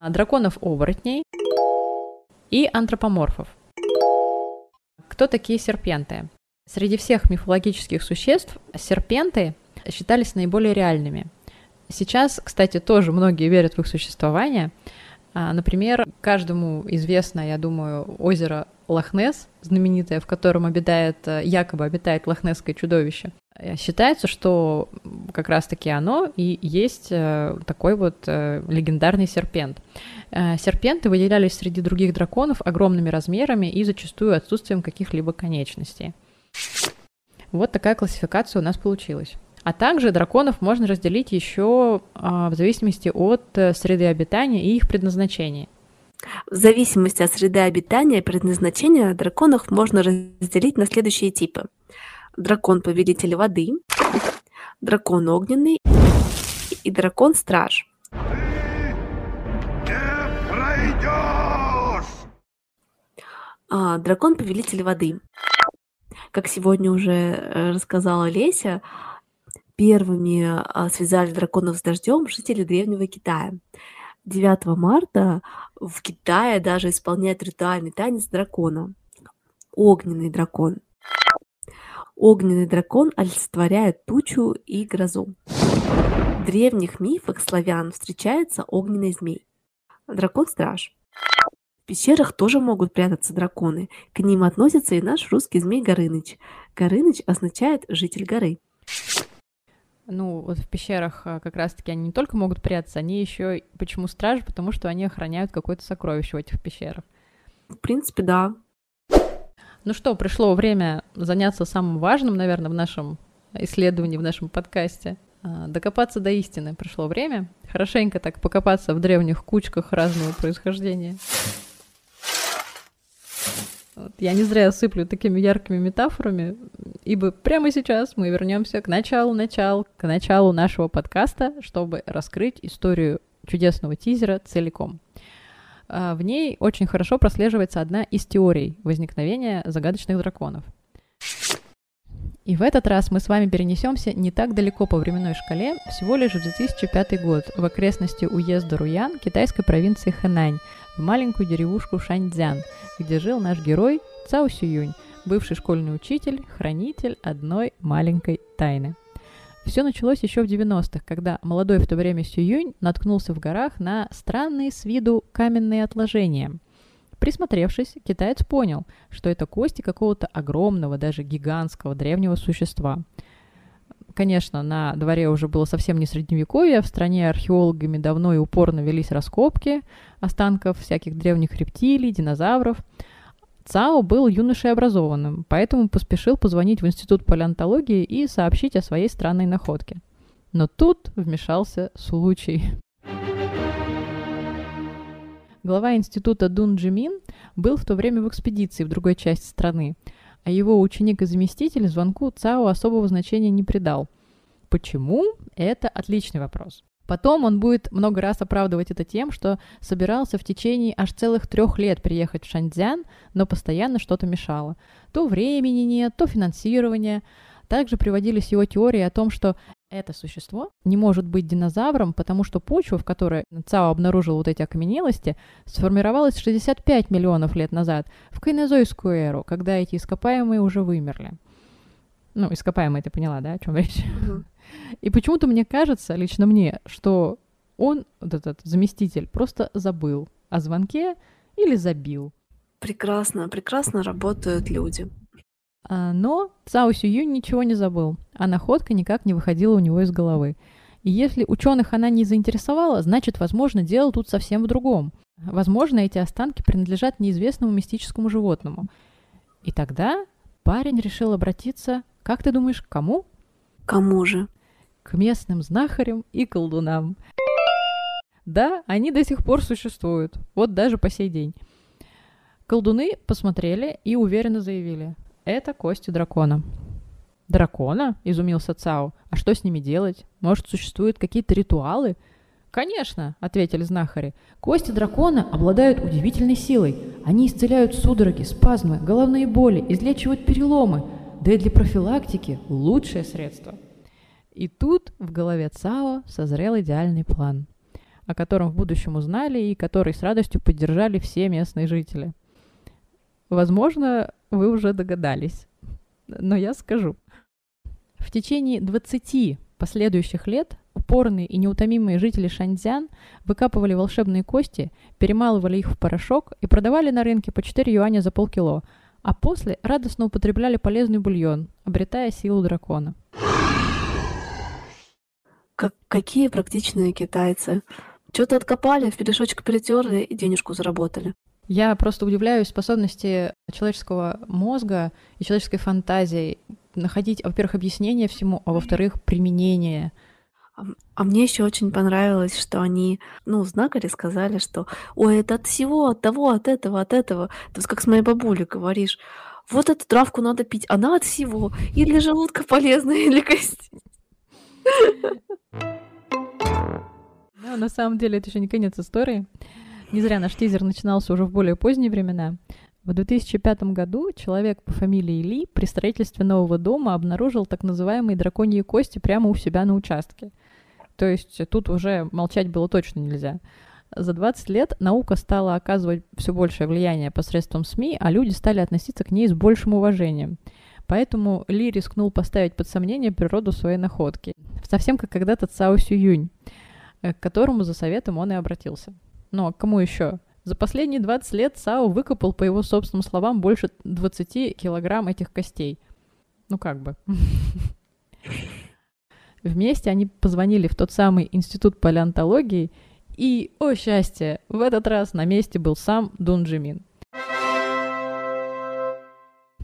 драконов-оборотней и антропоморфов. Кто такие серпенты? Среди всех мифологических существ серпенты считались наиболее реальными. Сейчас, кстати, тоже многие верят в их существование. А, например, каждому известно, я думаю, озеро Лохнес, знаменитое, в котором обитает, э, якобы обитает лохнесское чудовище. Э, считается, что как раз-таки оно и есть э, такой вот легендарный серпент. Серпенты выделялись среди других драконов огромными размерами и зачастую отсутствием каких-либо конечностей. Вот такая классификация у нас получилась. А также драконов можно разделить еще а, в зависимости от среды обитания и их предназначения. В зависимости от среды обитания и предназначения драконов можно разделить на следующие типы. Дракон-повелитель воды, дракон огненный и дракон-страж. А, дракон-повелитель воды. Как сегодня уже э, рассказала Леся, первыми а, связали драконов с дождем жители древнего Китая. 9 марта в Китае даже исполняют ритуальный танец дракона. Огненный дракон. Огненный дракон олицетворяет тучу и грозу. В древних мифах славян встречается огненный змей. Дракон-страж. В пещерах тоже могут прятаться драконы. К ним относится и наш русский змей Горыныч. Горыныч означает «житель горы». Ну, вот в пещерах а, как раз-таки они не только могут прятаться, они еще почему стражи, потому что они охраняют какое-то сокровище в этих пещерах. В принципе, да. Ну что, пришло время заняться самым важным, наверное, в нашем исследовании, в нашем подкасте. А, докопаться до истины пришло время. Хорошенько так покопаться в древних кучках разного происхождения. Я не зря сыплю такими яркими метафорами, ибо прямо сейчас мы вернемся к началу-началу, к началу нашего подкаста, чтобы раскрыть историю чудесного тизера целиком. А, в ней очень хорошо прослеживается одна из теорий возникновения загадочных драконов. И в этот раз мы с вами перенесемся не так далеко по временной шкале, всего лишь в 2005 год, в окрестности уезда Руян китайской провинции Хэнань, в маленькую деревушку Шаньцзян, где жил наш герой Цао Сююнь, бывший школьный учитель, хранитель одной маленькой тайны. Все началось еще в 90-х, когда молодой в то время Сююнь наткнулся в горах на странные с виду каменные отложения. Присмотревшись, китаец понял, что это кости какого-то огромного, даже гигантского древнего существа – Конечно, на дворе уже было совсем не средневековье, в стране археологами давно и упорно велись раскопки останков всяких древних рептилий, динозавров. Цао был юношей образованным, поэтому поспешил позвонить в Институт палеонтологии и сообщить о своей странной находке. Но тут вмешался случай. Глава института Дун Джимин был в то время в экспедиции в другой части страны, а его ученик и заместитель звонку ЦАО особого значения не придал. Почему? Это отличный вопрос. Потом он будет много раз оправдывать это тем, что собирался в течение аж целых трех лет приехать в Шаньцзян, но постоянно что-то мешало. То времени нет, то финансирование. Также приводились его теории о том, что это существо не может быть динозавром, потому что почва, в которой Цао обнаружил вот эти окаменелости, сформировалась 65 миллионов лет назад, в кайнозойскую эру, когда эти ископаемые уже вымерли. Ну, ископаемые, ты поняла, да, о чем речь? И почему-то мне кажется, лично мне, что он, вот этот заместитель, просто забыл о звонке или забил. Прекрасно, прекрасно работают люди. А, Но Цао Сююнь ничего не забыл, а находка никак не выходила у него из головы. И если ученых она не заинтересовала, значит, возможно, дело тут совсем в другом. Возможно, эти останки принадлежат неизвестному мистическому животному. И тогда парень решил обратиться, как ты думаешь, к кому? Кому же? К местным знахарям и колдунам. Да, они до сих пор существуют, вот даже по сей день. Колдуны посмотрели и уверенно заявили, это кости дракона. Дракона? Изумился Цао. А что с ними делать? Может, существуют какие-то ритуалы? Конечно, ответили знахари. Кости дракона обладают удивительной силой. Они исцеляют судороги, спазмы, головные боли, излечивают переломы. Да и для профилактики лучшее средство. И тут в голове Цао созрел идеальный план, о котором в будущем узнали и который с радостью поддержали все местные жители. Возможно, вы уже догадались, но я скажу. В течение 20 последующих лет упорные и неутомимые жители Шаньцзян выкапывали волшебные кости, перемалывали их в порошок и продавали на рынке по 4 юаня за полкило, а после радостно употребляли полезный бульон, обретая силу дракона. Как, какие практичные китайцы. Что-то откопали, в пелешочек перетерли и денежку заработали. Я просто удивляюсь способности человеческого мозга и человеческой фантазии находить, во-первых, объяснение всему, а во-вторых, применение. А, а мне еще очень понравилось, что они, ну, знакари сказали, что ой, это от всего, от того, от этого, от этого. То есть как с моей бабулей говоришь, вот эту травку надо пить, она от всего. И для желудка полезная, и для костей. [laughs] Но на самом деле это еще не конец истории. Не зря наш тизер начинался уже в более поздние времена. В 2005 году человек по фамилии Ли при строительстве нового дома обнаружил так называемые драконьи кости прямо у себя на участке. То есть тут уже молчать было точно нельзя. За 20 лет наука стала оказывать все большее влияние посредством СМИ, а люди стали относиться к ней с большим уважением. Поэтому Ли рискнул поставить под сомнение природу своей находки. Совсем как когда-то Цао Сююнь, э, к которому за советом он и обратился. Ну а кому еще? За последние 20 лет Цао выкопал, по его собственным словам, больше 20 килограмм этих костей. Ну как бы. [laughs] Вместе они позвонили в тот самый институт палеонтологии, и, о счастье, в этот раз на месте был сам Дун Джимин.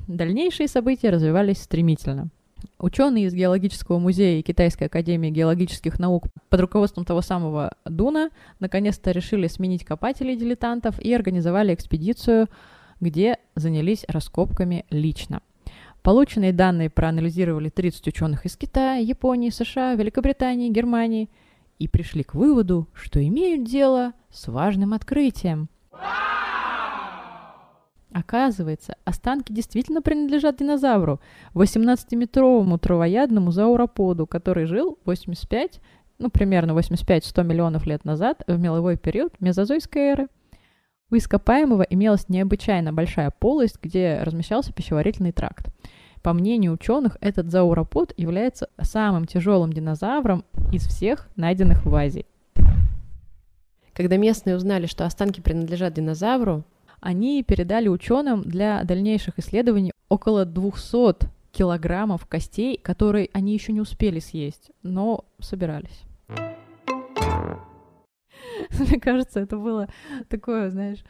Дальнейшие события развивались стремительно. Ученые из Геологического музея и Китайской академии геологических наук под руководством того самого Дуна наконец-то решили сменить копателей-дилетантов и организовали экспедицию, где занялись раскопками лично. Полученные данные проанализировали 30 ученых из Китая, Японии, США, Великобритании, Германии и пришли к выводу, что имеют дело с важным открытием. Оказывается, останки действительно принадлежат динозавру, 18-метровому травоядному зауроподу, который жил 85, ну, примерно 85-100 миллионов лет назад в меловой период мезозойской эры. У ископаемого имелась необычайно большая полость, где размещался пищеварительный тракт. По мнению ученых, этот зауропод является самым тяжелым динозавром из всех найденных в Азии. Когда местные узнали, что останки принадлежат динозавру, они передали ученым для дальнейших исследований около 200 килограммов костей, которые они еще не успели съесть, но собирались. [laughs] Мне кажется, это было такое, знаешь,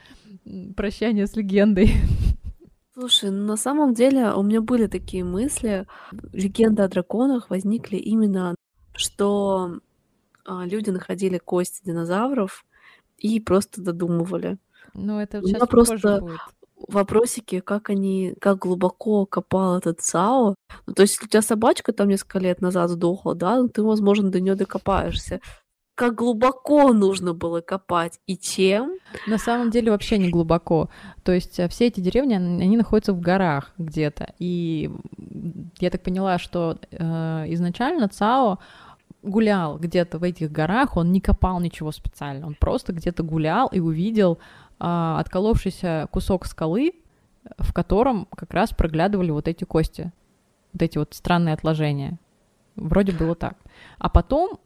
прощание с легендой. Слушай, на самом деле у меня были такие мысли. Легенды о драконах возникли именно, что а, люди находили кости динозавров и просто додумывали. Ну, это сейчас просто будет. вопросики, как они, как глубоко копал этот ЦАО. Ну, то есть, если у тебя собачка там несколько лет назад сдохла, да, ну, ты, возможно, до нее докопаешься. как глубоко нужно было копать и чем. На самом деле вообще не глубоко. То есть э, все эти деревни, они находятся в горах где-то. И я так поняла, что э, изначально ЦАО гулял где-то в этих горах, он не копал ничего специально, он просто где-то гулял и увидел а, отколовшийся кусок скалы, в котором как раз проглядывали вот эти кости, вот эти вот странные отложения. Вроде было так. А потом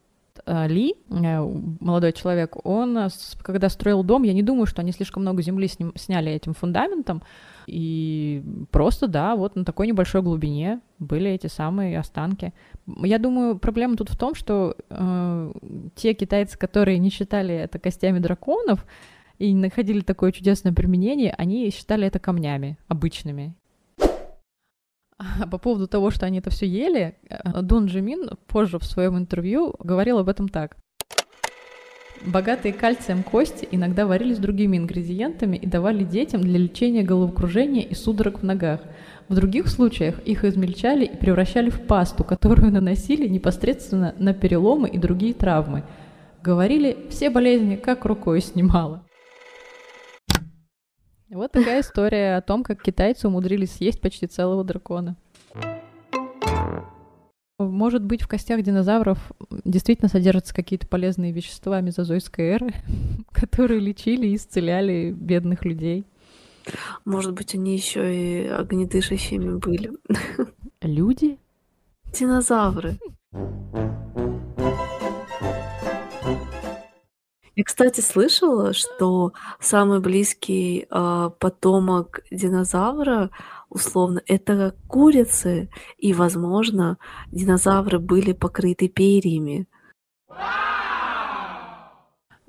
э, Ли, э, молодой человек, он, э, когда строил дом, я не думаю, что они слишком много земли с ним сняли этим фундаментом, и просто, да, вот на такой небольшой глубине были эти самые останки. Я думаю, проблема тут в том, что э, те китайцы, которые не считали это костями драконов и находили такое чудесное применение, они считали это камнями обычными. А по поводу того, что они это все ели, э, Дун Джимин позже в своем интервью говорил об этом так. Богатые кальцием кости иногда варились другими ингредиентами и давали детям для лечения головокружения и судорог в ногах. В других случаях их измельчали и превращали в пасту, которую наносили непосредственно на переломы и другие травмы. Говорили, все болезни как рукой снимало. Вот такая история о том, как китайцы умудрились съесть почти целого дракона. Может быть, в костях динозавров действительно содержатся какие-то полезные вещества мезозойской эры, [laughs] которые лечили и исцеляли бедных людей. Может быть, они еще и огнедышащими были. Люди? Динозавры. Я, кстати, слышала, что самый близкий а, потомок динозавра, условно, это курицы, и, возможно, динозавры были покрыты перьями.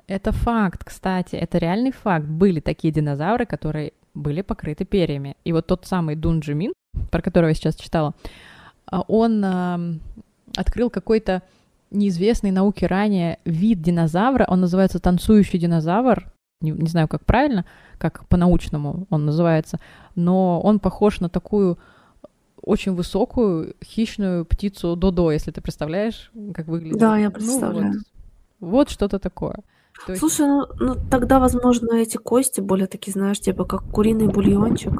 Это факт, кстати, это реальный факт. Были такие динозавры, которые были покрыты перьями. И вот тот самый Дун Джимин, про которого я сейчас читала, а, он открыл какой-то неизвестный науке ранее вид динозавра. Он называется танцующий динозавр. Не, не знаю, как правильно, как по-научному он называется, но он похож на такую очень высокую хищную птицу Додо, если ты представляешь, как выглядит. Да, я Ну, представляю. вот, вот что-то такое. То есть- Слушай, ну, ну тогда, возможно, эти кости более такие, знаешь, типа как куриный бульончик.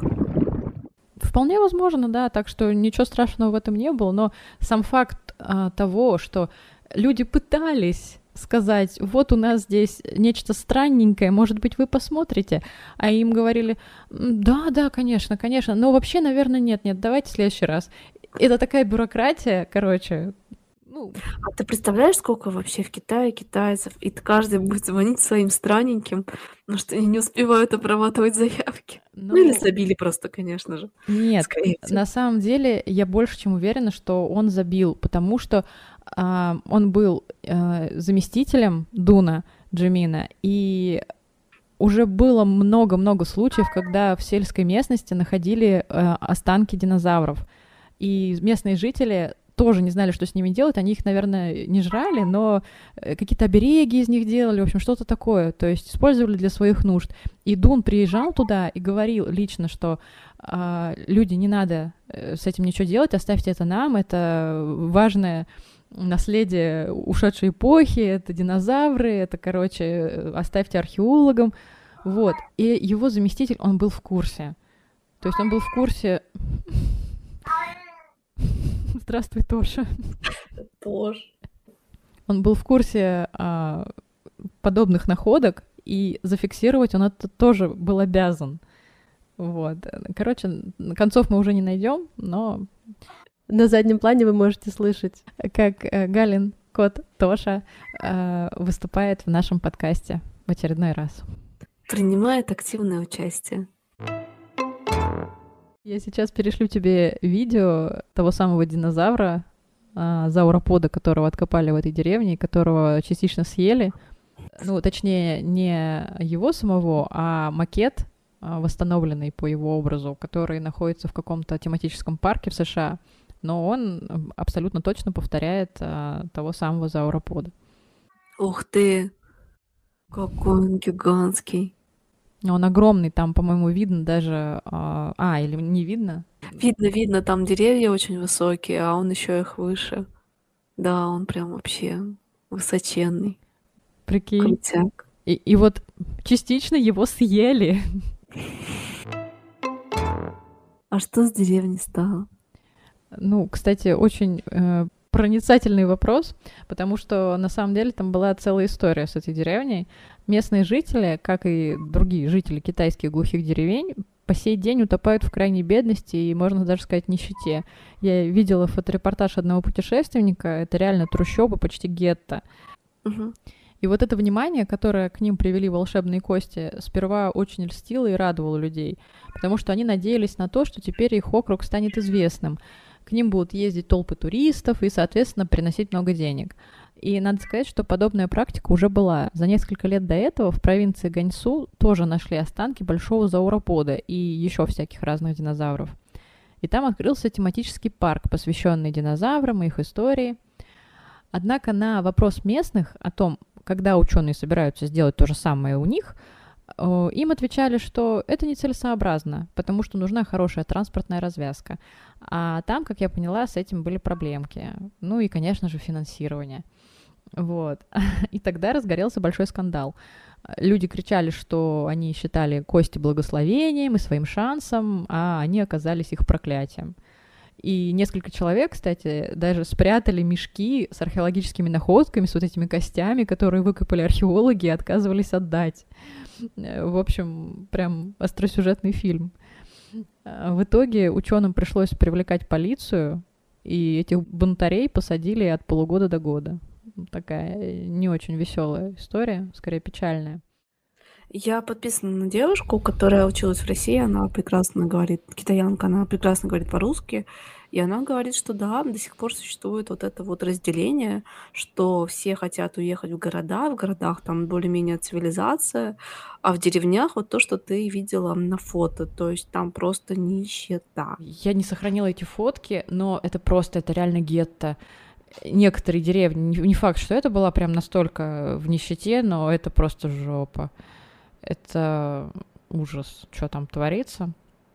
Вполне возможно, да, так что ничего страшного в этом не было, но сам факт а, того, что люди пытались сказать, вот у нас здесь нечто странненькое, может быть, вы посмотрите, а им говорили, «М, да, да, конечно, конечно, но вообще, наверное, нет, нет, давайте в следующий раз. Это такая бюрократия, короче, ну, А ты представляешь, сколько вообще в Китае китайцев? И каждый будет звонить своим странненьким, потому что они не успевают обрабатывать заявки. Ну, или ну, забили просто, конечно же. нет, Скорее всего. На самом деле, я больше чем уверена, что он забил, потому что а, он был э, заместителем Дуна Джимина, и уже было много-много случаев, когда в сельской местности находили э, останки динозавров, и местные жители тоже не знали, что с ними делать. Они их, наверное, не жрали, но э, какие-то обереги из них делали, в общем, что-то такое. То есть использовали для своих нужд. И Дун приезжал туда и говорил лично, что а, люди, не надо э, с этим ничего делать, оставьте это нам, это важное наследие ушедшей эпохи, это динозавры, это, короче, э, оставьте археологам. Вот. И его заместитель, он был в курсе. То есть он был в курсе... Здравствуй, Тоша. Тоже. Он был в курсе а, подобных находок, и зафиксировать он это тоже был обязан. Вот. Короче, концов мы уже не найдем, но На заднем плане вы можете слышать. как э, Галин кот Тоша э, выступает в нашем подкасте в очередной раз. Принимает активное участие. Я сейчас перешлю тебе видео того самого динозавра, а, зауропода, которого откопали в этой деревне, которого частично съели. Ну, точнее, не его самого, а макет, а, восстановленный по его образу, который находится в каком-то тематическом парке в США. Но он абсолютно точно повторяет а, того самого зауропода. Ух ты! Какой он гигантский. Он огромный, там, по-моему, видно даже... А, а, или не видно? Видно, видно, там деревья очень высокие, а он еще их выше. Да, он прям вообще высоченный. Прикинь. Крутяк. И, и вот частично его съели. А что с деревней стало? Ну, кстати, очень э, проницательный вопрос, потому что на самом деле там была целая история с этой деревней. Местные жители, как и другие жители китайских глухих деревень, по сей день утопают в крайней бедности и, можно даже сказать, нищете. Я видела фоторепортаж одного путешественника, это реально трущобы, почти гетто. Мгм. И вот это внимание, которое к ним привели волшебные кости, сперва очень льстило и радовало людей, потому что они надеялись на то, что теперь их округ станет известным. К ним будут ездить толпы туристов и, соответственно, приносить много денег. И надо сказать, что подобная практика уже была. За несколько лет до этого в провинции Ганьсу тоже нашли останки большого зауропода и еще всяких разных динозавров. И там открылся тематический парк, посвященный динозаврам и их истории. Однако на вопрос местных о том, когда ученые собираются сделать то же самое у них, им отвечали, что это нецелесообразно, потому что нужна хорошая транспортная развязка. А там, как я поняла, с этим были проблемки. Ну и, конечно же, финансирование. Вот. [laughs] И тогда разгорелся большой скандал. Люди кричали, что они считали кости благословением и своим шансом, а они оказались их проклятием. И несколько человек, кстати, даже спрятали мешки с археологическими находками, с вот этими костями, которые выкопали археологи и отказывались отдать. Э, В общем, прям остросюжетный фильм. А В итоге ученым пришлось привлекать полицию, и этих бунтарей посадили от полугода до года. Такая э, не очень веселая история, скорее печальная. Я подписана на девушку, которая училась в России, она прекрасно говорит, китаянка, она прекрасно говорит по-русски, и она говорит, что да, до сих пор существует вот это вот разделение, что все хотят уехать в города, в городах там более-менее цивилизация, а в деревнях вот то, что ты видела на фото, то есть там просто нищета. Я не сохранила эти фотки, но это просто, это реально гетто. Некоторые деревни, не факт, что это была прям настолько в нищете, но это просто жопа. Это ужас, что там творится.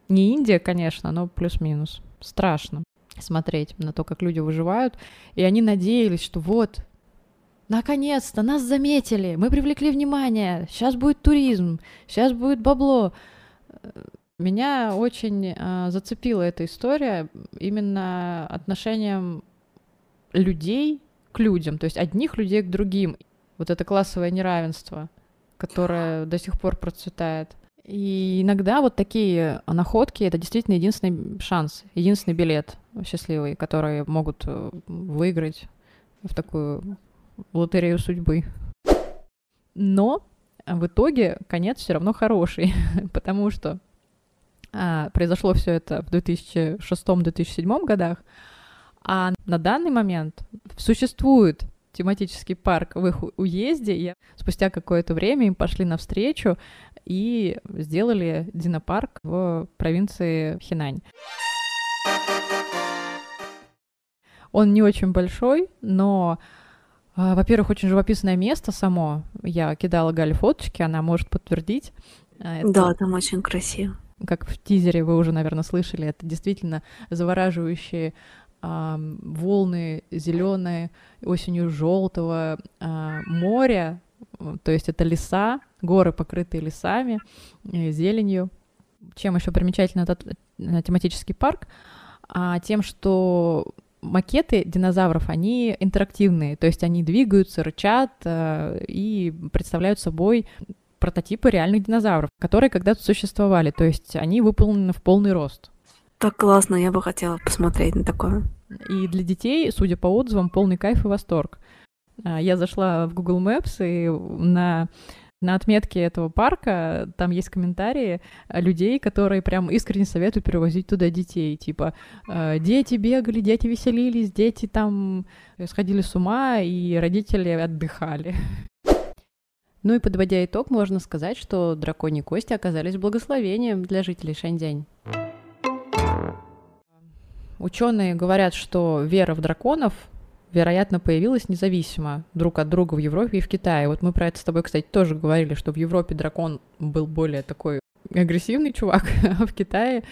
Не Индия, конечно, но плюс-минус. Страшно смотреть на то, как люди выживают. И они надеялись, что вот, наконец-то нас заметили, мы привлекли внимание, сейчас будет туризм, сейчас будет бабло. Меня очень а, зацепила эта история именно отношением людей к людям, то есть одних людей к другим. Вот это классовое неравенство, которое до сих пор процветает. И иногда вот такие находки — это действительно единственный шанс, единственный билет счастливый, который могут э, выиграть в такую лотерею судьбы. Но в итоге конец все равно хороший, [laughs] потому что а, произошло все это в 2006-2007 годах, а на данный момент существует тематический парк в их уезде. И спустя какое-то время им пошли навстречу и сделали динопарк в провинции Хинань. Он не очень большой, но, а, во-первых, очень живописное место само. Я кидала Гале фоточки, она может подтвердить. А, это- Да, там очень красиво. как в тизере вы уже, наверное, слышали, это действительно завораживающие волны зеленые, осенью желтого моря, м, то есть это леса, горы, покрытые лесами, э, зеленью. Чем еще примечательный этот э, тематический парк? А, тем, что макеты динозавров, они интерактивные, то есть они двигаются, рычат э, и представляют собой прототипы реальных динозавров, которые когда-то существовали, то есть они выполнены в полный рост. Так классно, я бы хотела посмотреть на такое. И для детей, судя по отзывам, полный кайф и восторг. А, Я зашла в Google Maps, и на, на отметке этого парка там есть комментарии а, людей, которые прям искренне советуют перевозить туда детей. Типа, э, дети бегали, дети веселились, дети там сходили с ума, и родители отдыхали. Ну и подводя итог, можно сказать, что драконьи кости оказались благословением для жителей Шаньцзянь. Ученые говорят, что вера в драконов, вероятно, появилась независимо друг от друга в Европе и в Китае. Вот мы про это с тобой, кстати, тоже говорили, что в Европе дракон был более такой агрессивный чувак, [laughs] а в Китае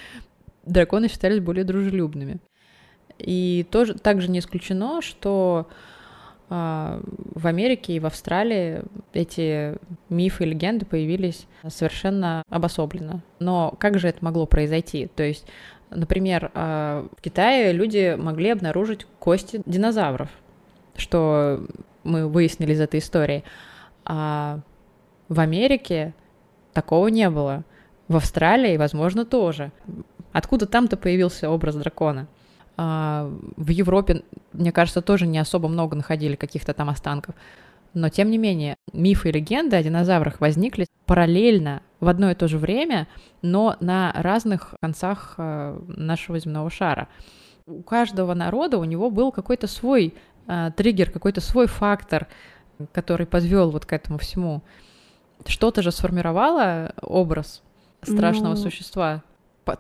драконы считались более дружелюбными. И тоже также не исключено, что а, в Америке и в Австралии эти мифы и легенды появились совершенно обособленно. Но как же это могло произойти? То есть, например, э, в Китае люди могли обнаружить кости динозавров, что мы выяснили из этой истории. А в Америке такого не было. В Австралии, возможно, тоже. Откуда там-то появился образ дракона? А, в Европе, мне кажется, тоже не особо много находили каких-то там останков. Но, тем не менее, мифы и легенды о динозаврах возникли параллельно в одно и то же время, но на разных концах э, нашего земного шара. У каждого народа у него был какой-то свой э, триггер, какой-то свой фактор, который подвел вот к этому всему. Что-то же сформировало образ страшного ну... существа,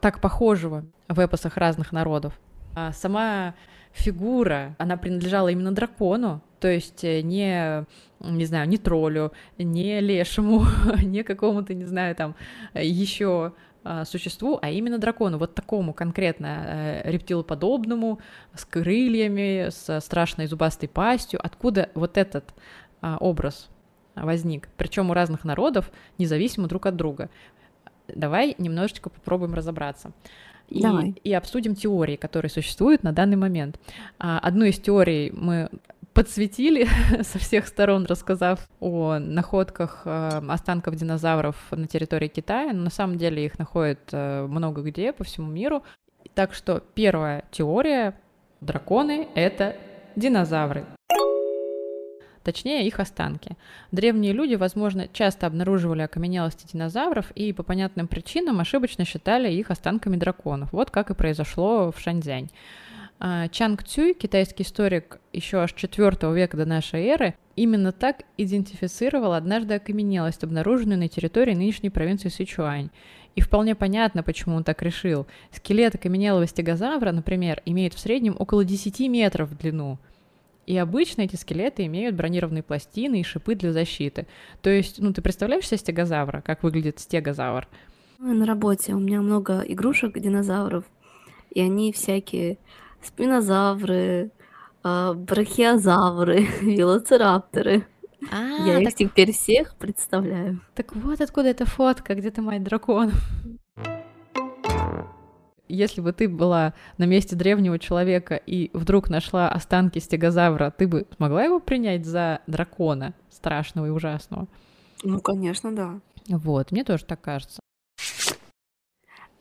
так похожего в эпосах разных народов. А сама фигура, она принадлежала именно дракону, то есть э, не, не знаю, не троллю, не лешему, [laughs] не какому-то, не знаю, там, еще а, существу, а именно дракону, вот такому конкретно э, рептилоподобному, с крыльями, с страшной зубастой пастью. Откуда вот этот а, образ возник? Причем у разных народов, независимо друг от друга. Давай немножечко попробуем разобраться и, Давай. и обсудим теории, которые существуют на данный момент. А, одну из теорий мы подсветили [laughs] со всех сторон, рассказав о находках э, останков динозавров на территории Китая. Но на самом деле их находят э, много где по всему миру. Так что первая теория — драконы — это динозавры точнее их останки. Древние люди, возможно, часто обнаруживали окаменелости динозавров и по понятным причинам ошибочно считали их останками драконов. Вот как и произошло в Шаньцзянь. А, Чанг Цюй, китайский историк еще аж 4 века до нашей эры, именно так идентифицировал однажды окаменелость, обнаруженную на территории нынешней провинции Сычуань. И вполне понятно, почему он так решил. Скелет окаменелого стегозавра, например, имеет в среднем около 10 метров в длину – и обычно эти скелеты имеют бронированные пластины и шипы для защиты. То есть, ну, ты представляешь себе стегозавра, как выглядит стегозавр? На работе у меня много игрушек динозавров, и они всякие спинозавры, э, брахиозавры, [laughs] велоцирапторы. А, Я так... их теперь всех представляю. Так вот откуда эта фотка, где ты мать дракон если бы ты была на месте древнего человека и вдруг нашла останки стегозавра, ты бы смогла его принять за дракона страшного и ужасного? Ну, конечно, да. Вот, мне тоже так кажется.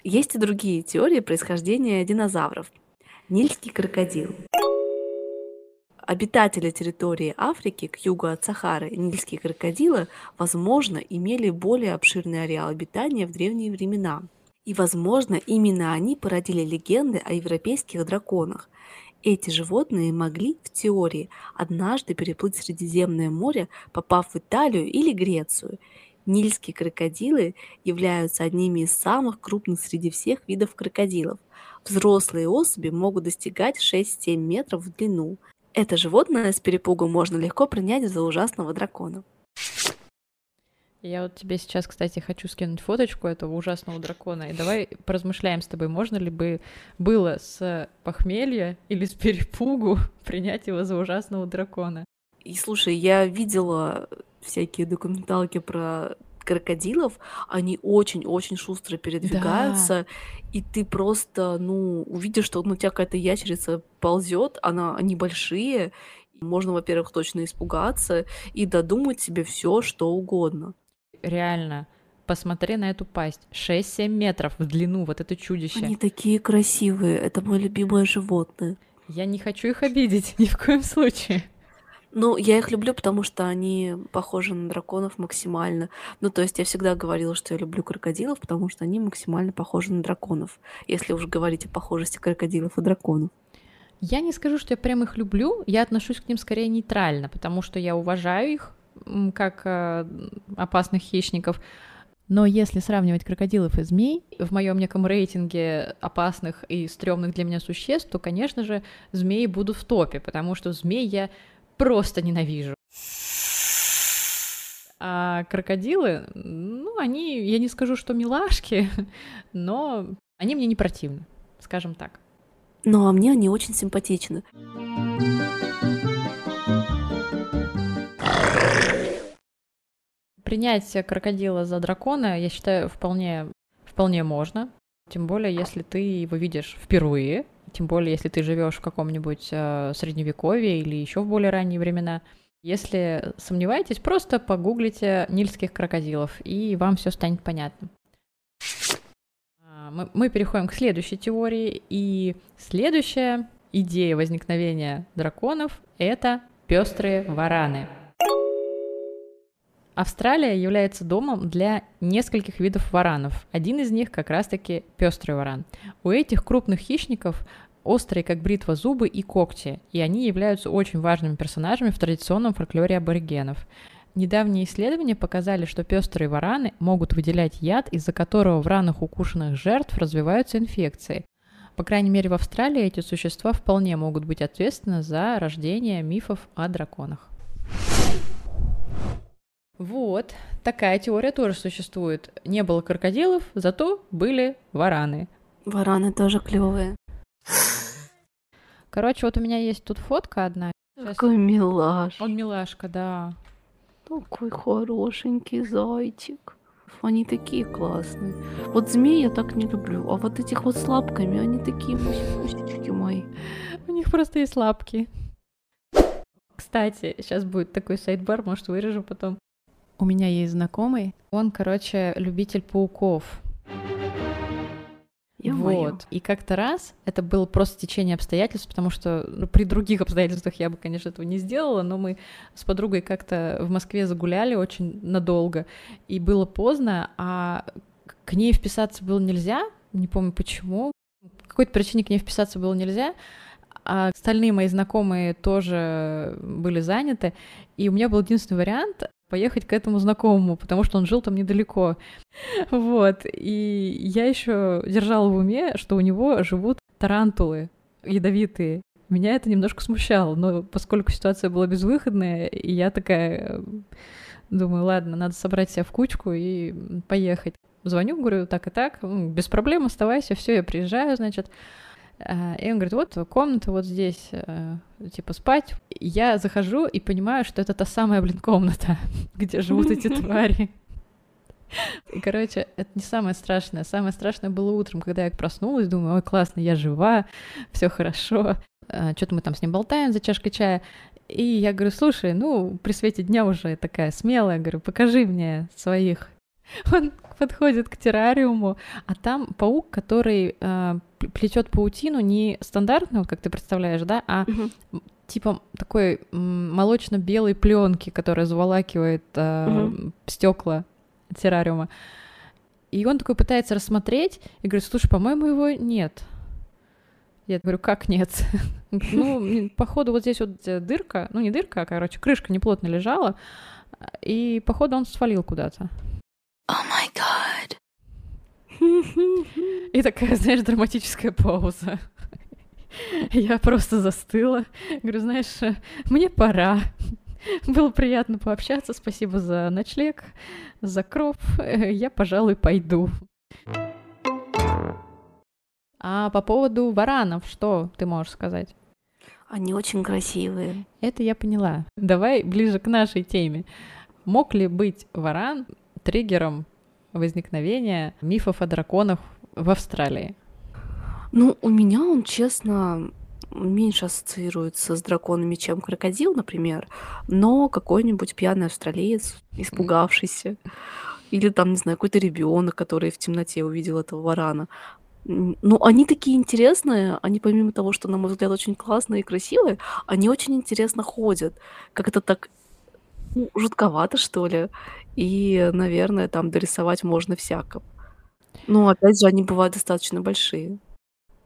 Есть и другие теории происхождения динозавров. Нильский крокодил. Обитатели территории Африки к югу от Сахары, нильские крокодилы, возможно, имели более обширный ареал обитания в древние времена – и, возможно, именно они породили легенды о европейских драконах. Эти животные могли, в теории, однажды переплыть Средиземное море, попав в Италию или Грецию. Нильские крокодилы являются одними из самых крупных среди всех видов крокодилов. Взрослые особи могут достигать 6-7 метров в длину. Это животное с перепугу можно легко принять за ужасного дракона. Я вот тебе сейчас, кстати, хочу скинуть фоточку этого ужасного дракона. И давай поразмышляем с тобой, можно ли бы было с похмелья или с перепугу [laughs] принять его за ужасного дракона. И слушай, я видела всякие документалки про крокодилов, они очень-очень шустро передвигаются, да. и ты просто, ну, увидишь, что ну, у тебя какая-то ящерица ползет, она, они большие, можно, во-первых, точно испугаться и додумать себе все, что угодно реально, посмотри на эту пасть. 6-7 метров в длину, вот это чудище. Они такие красивые, это мое любимое животное. Я не хочу их обидеть, [laughs] ни в коем случае. Ну, я их люблю, потому что они похожи на драконов максимально. Ну, то есть я всегда говорила, что я люблю крокодилов, потому что они максимально похожи на драконов. Если уж говорить о похожести крокодилов и драконов. Я не скажу, что я прям их люблю, я отношусь к ним скорее нейтрально, потому что я уважаю их, как э, опасных хищников. Но если сравнивать крокодилов и змей, в моем неком рейтинге опасных и стрёмных для меня существ, то, конечно же, змеи будут в топе, потому что змей я просто ненавижу. А крокодилы, ну, они, я не скажу, что милашки, [laughs] но они мне не противны, скажем так. Ну, а мне они очень симпатичны. Принять крокодила за дракона, я считаю, вполне, вполне можно. Тем более, если ты его видишь впервые, тем более, если ты живешь в каком-нибудь э, средневековье или еще в более ранние времена. Если сомневаетесь, просто погуглите нильских крокодилов, и вам все станет понятно. А, мы, мы переходим к следующей теории, и следующая идея возникновения драконов — это пестрые вараны. Австралия является домом для нескольких видов варанов. Один из них как раз-таки пестрый варан. У этих крупных хищников острые, как бритва, зубы и когти, и они являются очень важными персонажами в традиционном фольклоре аборигенов. Недавние исследования показали, что пестрые вараны могут выделять яд, из-за которого в ранах укушенных жертв развиваются инфекции. По крайней мере, в Австралии эти существа вполне могут быть ответственны за рождение мифов о драконах. Вот, такая теория тоже существует. Не было крокодилов, зато были вараны. Вараны тоже клевые. Короче, вот у меня есть тут фотка одна. Сейчас- Какой милаш. Он милашка, да. Такой хорошенький зайчик. Они такие классные. Вот змей я так не люблю, а вот этих вот с лапками, они такие мусечки мои. У них просто есть лапки. Кстати, сейчас будет такой сайт-бар, может, вырежу потом. У меня есть знакомый, он, короче, любитель пауков. Ё-моё. Вот. И как-то раз это было просто течение обстоятельств, потому что ну, при других обстоятельствах я бы, конечно, этого не сделала, но мы с подругой как-то в Москве загуляли очень надолго, и было поздно, а к ней вписаться было нельзя, не помню почему, по какой-то причине к ней вписаться было нельзя, а остальные мои знакомые тоже были заняты, и у меня был единственный вариант поехать к этому знакомому, потому что он жил там недалеко. [laughs] Вот. И я еще держала в уме, что у него живут тарантулы ядовитые. Меня это немножко смущало, но поскольку ситуация была безвыходная, и я такая э, думаю, ладно, надо собрать себя в кучку и поехать. Звоню, говорю, так и так, «М, без проблем, оставайся, все, я приезжаю, значит. А, И он говорит, вот комната вот здесь, э, типа спать. Я захожу и понимаю, что это та самая, блин, комната, [laughs] где живут эти [laughs] твари. И, короче, это не самое страшное. Самое страшное было утром, когда я проснулась, думаю, ой, классно, я жива, все хорошо. Что-то мы там с ним болтаем за чашкой чая. И я говорю, слушай, ну, при свете дня уже такая смелая, говорю, покажи мне своих. Он подходит к террариуму, а там паук, который э, плетет паутину не стандартную, как ты представляешь, да, а Мгм. типа такой молочно-белой пленки, которая заволакивает стекла террариума. И он такой пытается рассмотреть и говорит, слушай, по-моему, его нет. Я говорю, как нет? [laughs] Ну, походу, вот здесь вот э, дырка, ну не дырка, а, короче, крышка неплотно лежала, и походу он свалил куда-то. О май гад. [laughs] И такая, знаешь, драматическая пауза. Я просто застыла. Говорю, знаешь, мне пора. Было приятно пообщаться. Спасибо за ночлег, за кров. Я, пожалуй, пойду. А по поводу варанов, что ты можешь сказать? Они очень красивые. Это я поняла. Давай ближе к нашей теме. Мог ли быть варан триггером возникновения мифов о драконах в Австралии? Ну, у меня он, честно, меньше ассоциируется с драконами, чем крокодил, например, но какой-нибудь пьяный австралиец, испугавшийся, или там, не знаю, какой-то ребенок, который в темноте увидел этого варана. Ну, они такие интересные, они помимо того, что, на мой взгляд, очень классные и красивые, они очень интересно ходят. Как это так ну, жутковато, что ли. И, наверное, там дорисовать можно всяко. Но, опять же, они бывают достаточно большие.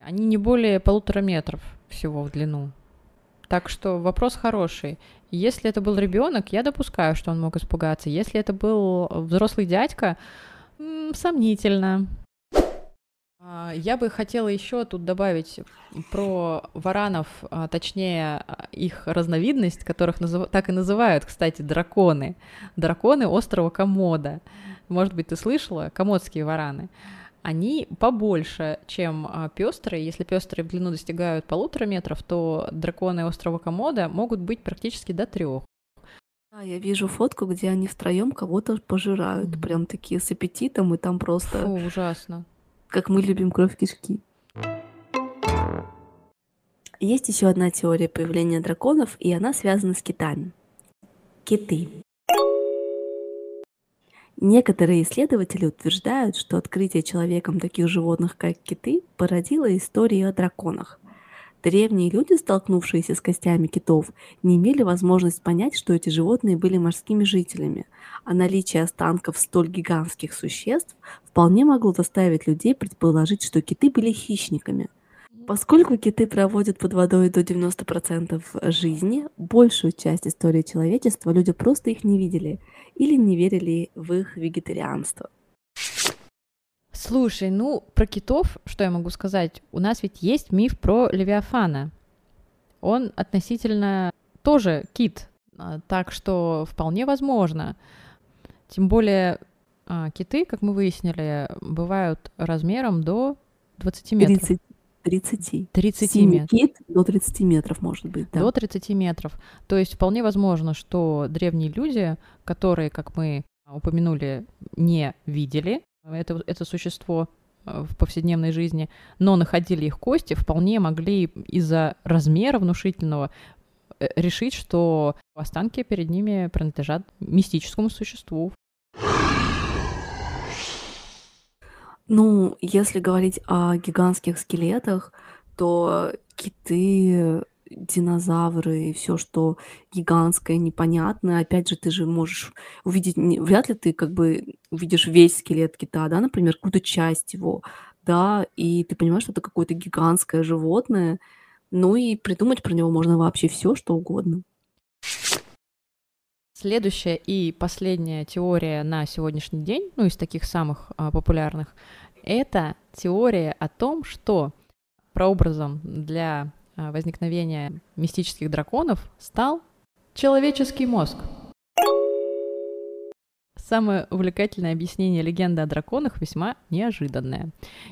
Они не более полутора метров всего в длину. Так что вопрос хороший. Если это был ребенок, я допускаю, что он мог испугаться. Если это был взрослый дядька, сомнительно. А, Я бы хотела еще тут добавить про варанов, а, точнее а, их разновидность, которых назыв- так и называют, кстати, драконы. Драконы острова Комода. Может быть, ты слышала? Комодские вараны. Они побольше, чем пестрые. Если пестрые в длину достигают полутора метров, то драконы острова Комода могут быть практически до трех. Да, я вижу фотку, где они втроем кого-то пожирают. Мгм. Прям такие с аппетитом, и там просто, Фу, ужасно. Как мы любим, кровь кишки. Есть еще одна теория появления драконов, и она связана с китами. Киты. Некоторые исследователи утверждают, что открытие человеком таких животных, как киты, породило историю о драконах. Древние люди, столкнувшиеся с костями китов, не имели возможность понять, что эти животные были морскими жителями, а наличие останков столь гигантских существ вполне могло заставить людей предположить, что киты были хищниками. Поскольку киты проводят под водой до 90% жизни, большую часть истории человечества люди просто их не видели или не верили в их вегетарианство. Слушай, ну, про китов, что я могу сказать? У нас ведь есть миф про Левиафана. Он относительно тоже кит, а, так что вполне возможно. Тем более а, киты, как мы выяснили, бывают размером до 20 метров. 30, 30. 30 Синий метров. кит до 30 метров может быть, да. До 30 метров. То есть вполне возможно, что древние люди, которые, как мы упомянули, не видели это, это существо э, в повседневной жизни, но находили их кости, вполне могли из-за размера внушительного э, решить, что останки перед ними принадлежат мистическому существу. Ну, если говорить о гигантских скелетах, то киты, динозавры и все, что гигантское, непонятное, опять же, ты же можешь увидеть, вряд ли ты как бы увидишь весь скелет кита, да, например, какую-то часть его, да, и ты понимаешь, что это какое-то гигантское животное, ну и придумать про него можно вообще все, что угодно. Следующая и последняя теория на сегодняшний день, ну из таких самых а, популярных, это теория о том, что прообразом для возникновения мистических драконов стал человеческий мозг. Самое увлекательное объяснение легенды о драконах весьма неожиданное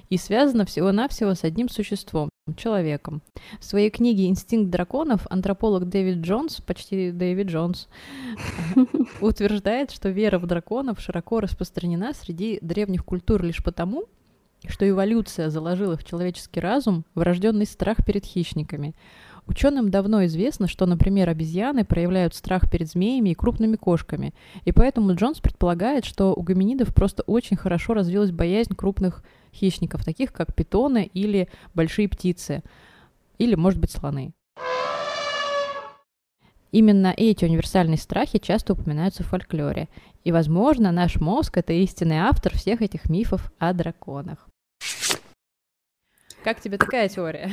и связано всего-навсего с одним существом – человеком. В своей книге «Инстинкт драконов» антрополог Дэвид Джонс, почти Дэвид Джонс, утверждает, что вера в драконов широко распространена среди древних культур лишь потому, что эволюция заложила в человеческий разум врожденный страх перед хищниками. Ученым давно известно, что, например, обезьяны проявляют страх перед змеями и крупными кошками, и поэтому Джонс предполагает, что у гоминидов просто очень хорошо развилась боязнь крупных хищников, таких как питоны или большие птицы, или, может быть, слоны. Именно эти универсальные страхи часто упоминаются в фольклоре. И, возможно, наш мозг — это истинный автор всех этих мифов о драконах. Как тебе такая теория?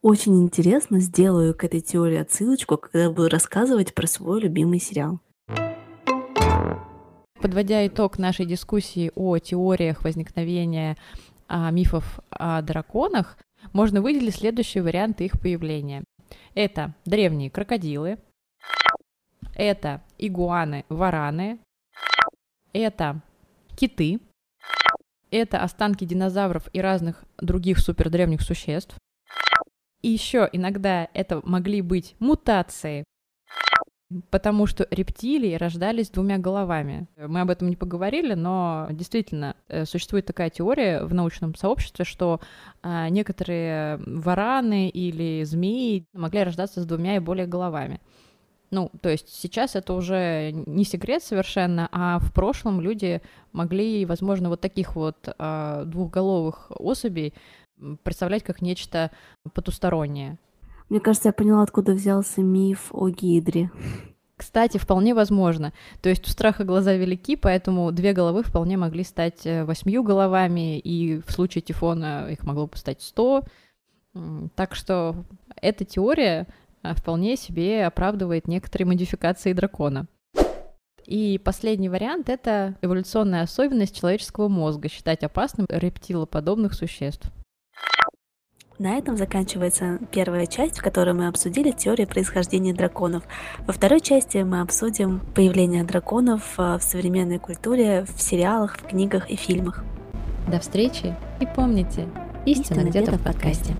Очень интересно, сделаю к этой теории отсылочку, когда буду рассказывать про свой любимый сериал. Подводя итог нашей дискуссии о теориях возникновения а, мифов о драконах, можно выделить следующие варианты их появления. Это древние крокодилы, это игуаны, вараны, это киты, это останки динозавров и разных других супердревних существ. И еще иногда это могли быть мутации, потому что рептилии рождались двумя головами. Мы об этом не поговорили, но действительно э, существует такая теория в научном сообществе, что а, некоторые вараны или змеи могли рождаться с двумя и более головами. Ну, то есть сейчас это уже не секрет совершенно, а в прошлом люди могли, возможно, вот таких вот а, двухголовых особей представлять как нечто потустороннее. Мне кажется, я поняла, откуда взялся миф о Гидре. Кстати, вполне возможно. То есть у страха глаза велики, поэтому две головы вполне могли стать э, восьмью головами, и в случае тифона их могло бы стать сто. Так что эта теория вполне себе оправдывает некоторые модификации дракона. И последний вариант — это эволюционная особенность человеческого мозга считать опасным рептилоподобных существ. На этом заканчивается первая часть, в которой мы обсудили теорию происхождения драконов. Во второй части мы обсудим появление драконов а, в современной культуре, в сериалах, в книгах и фильмах. До встречи и помните, истина, где-то в подкасте.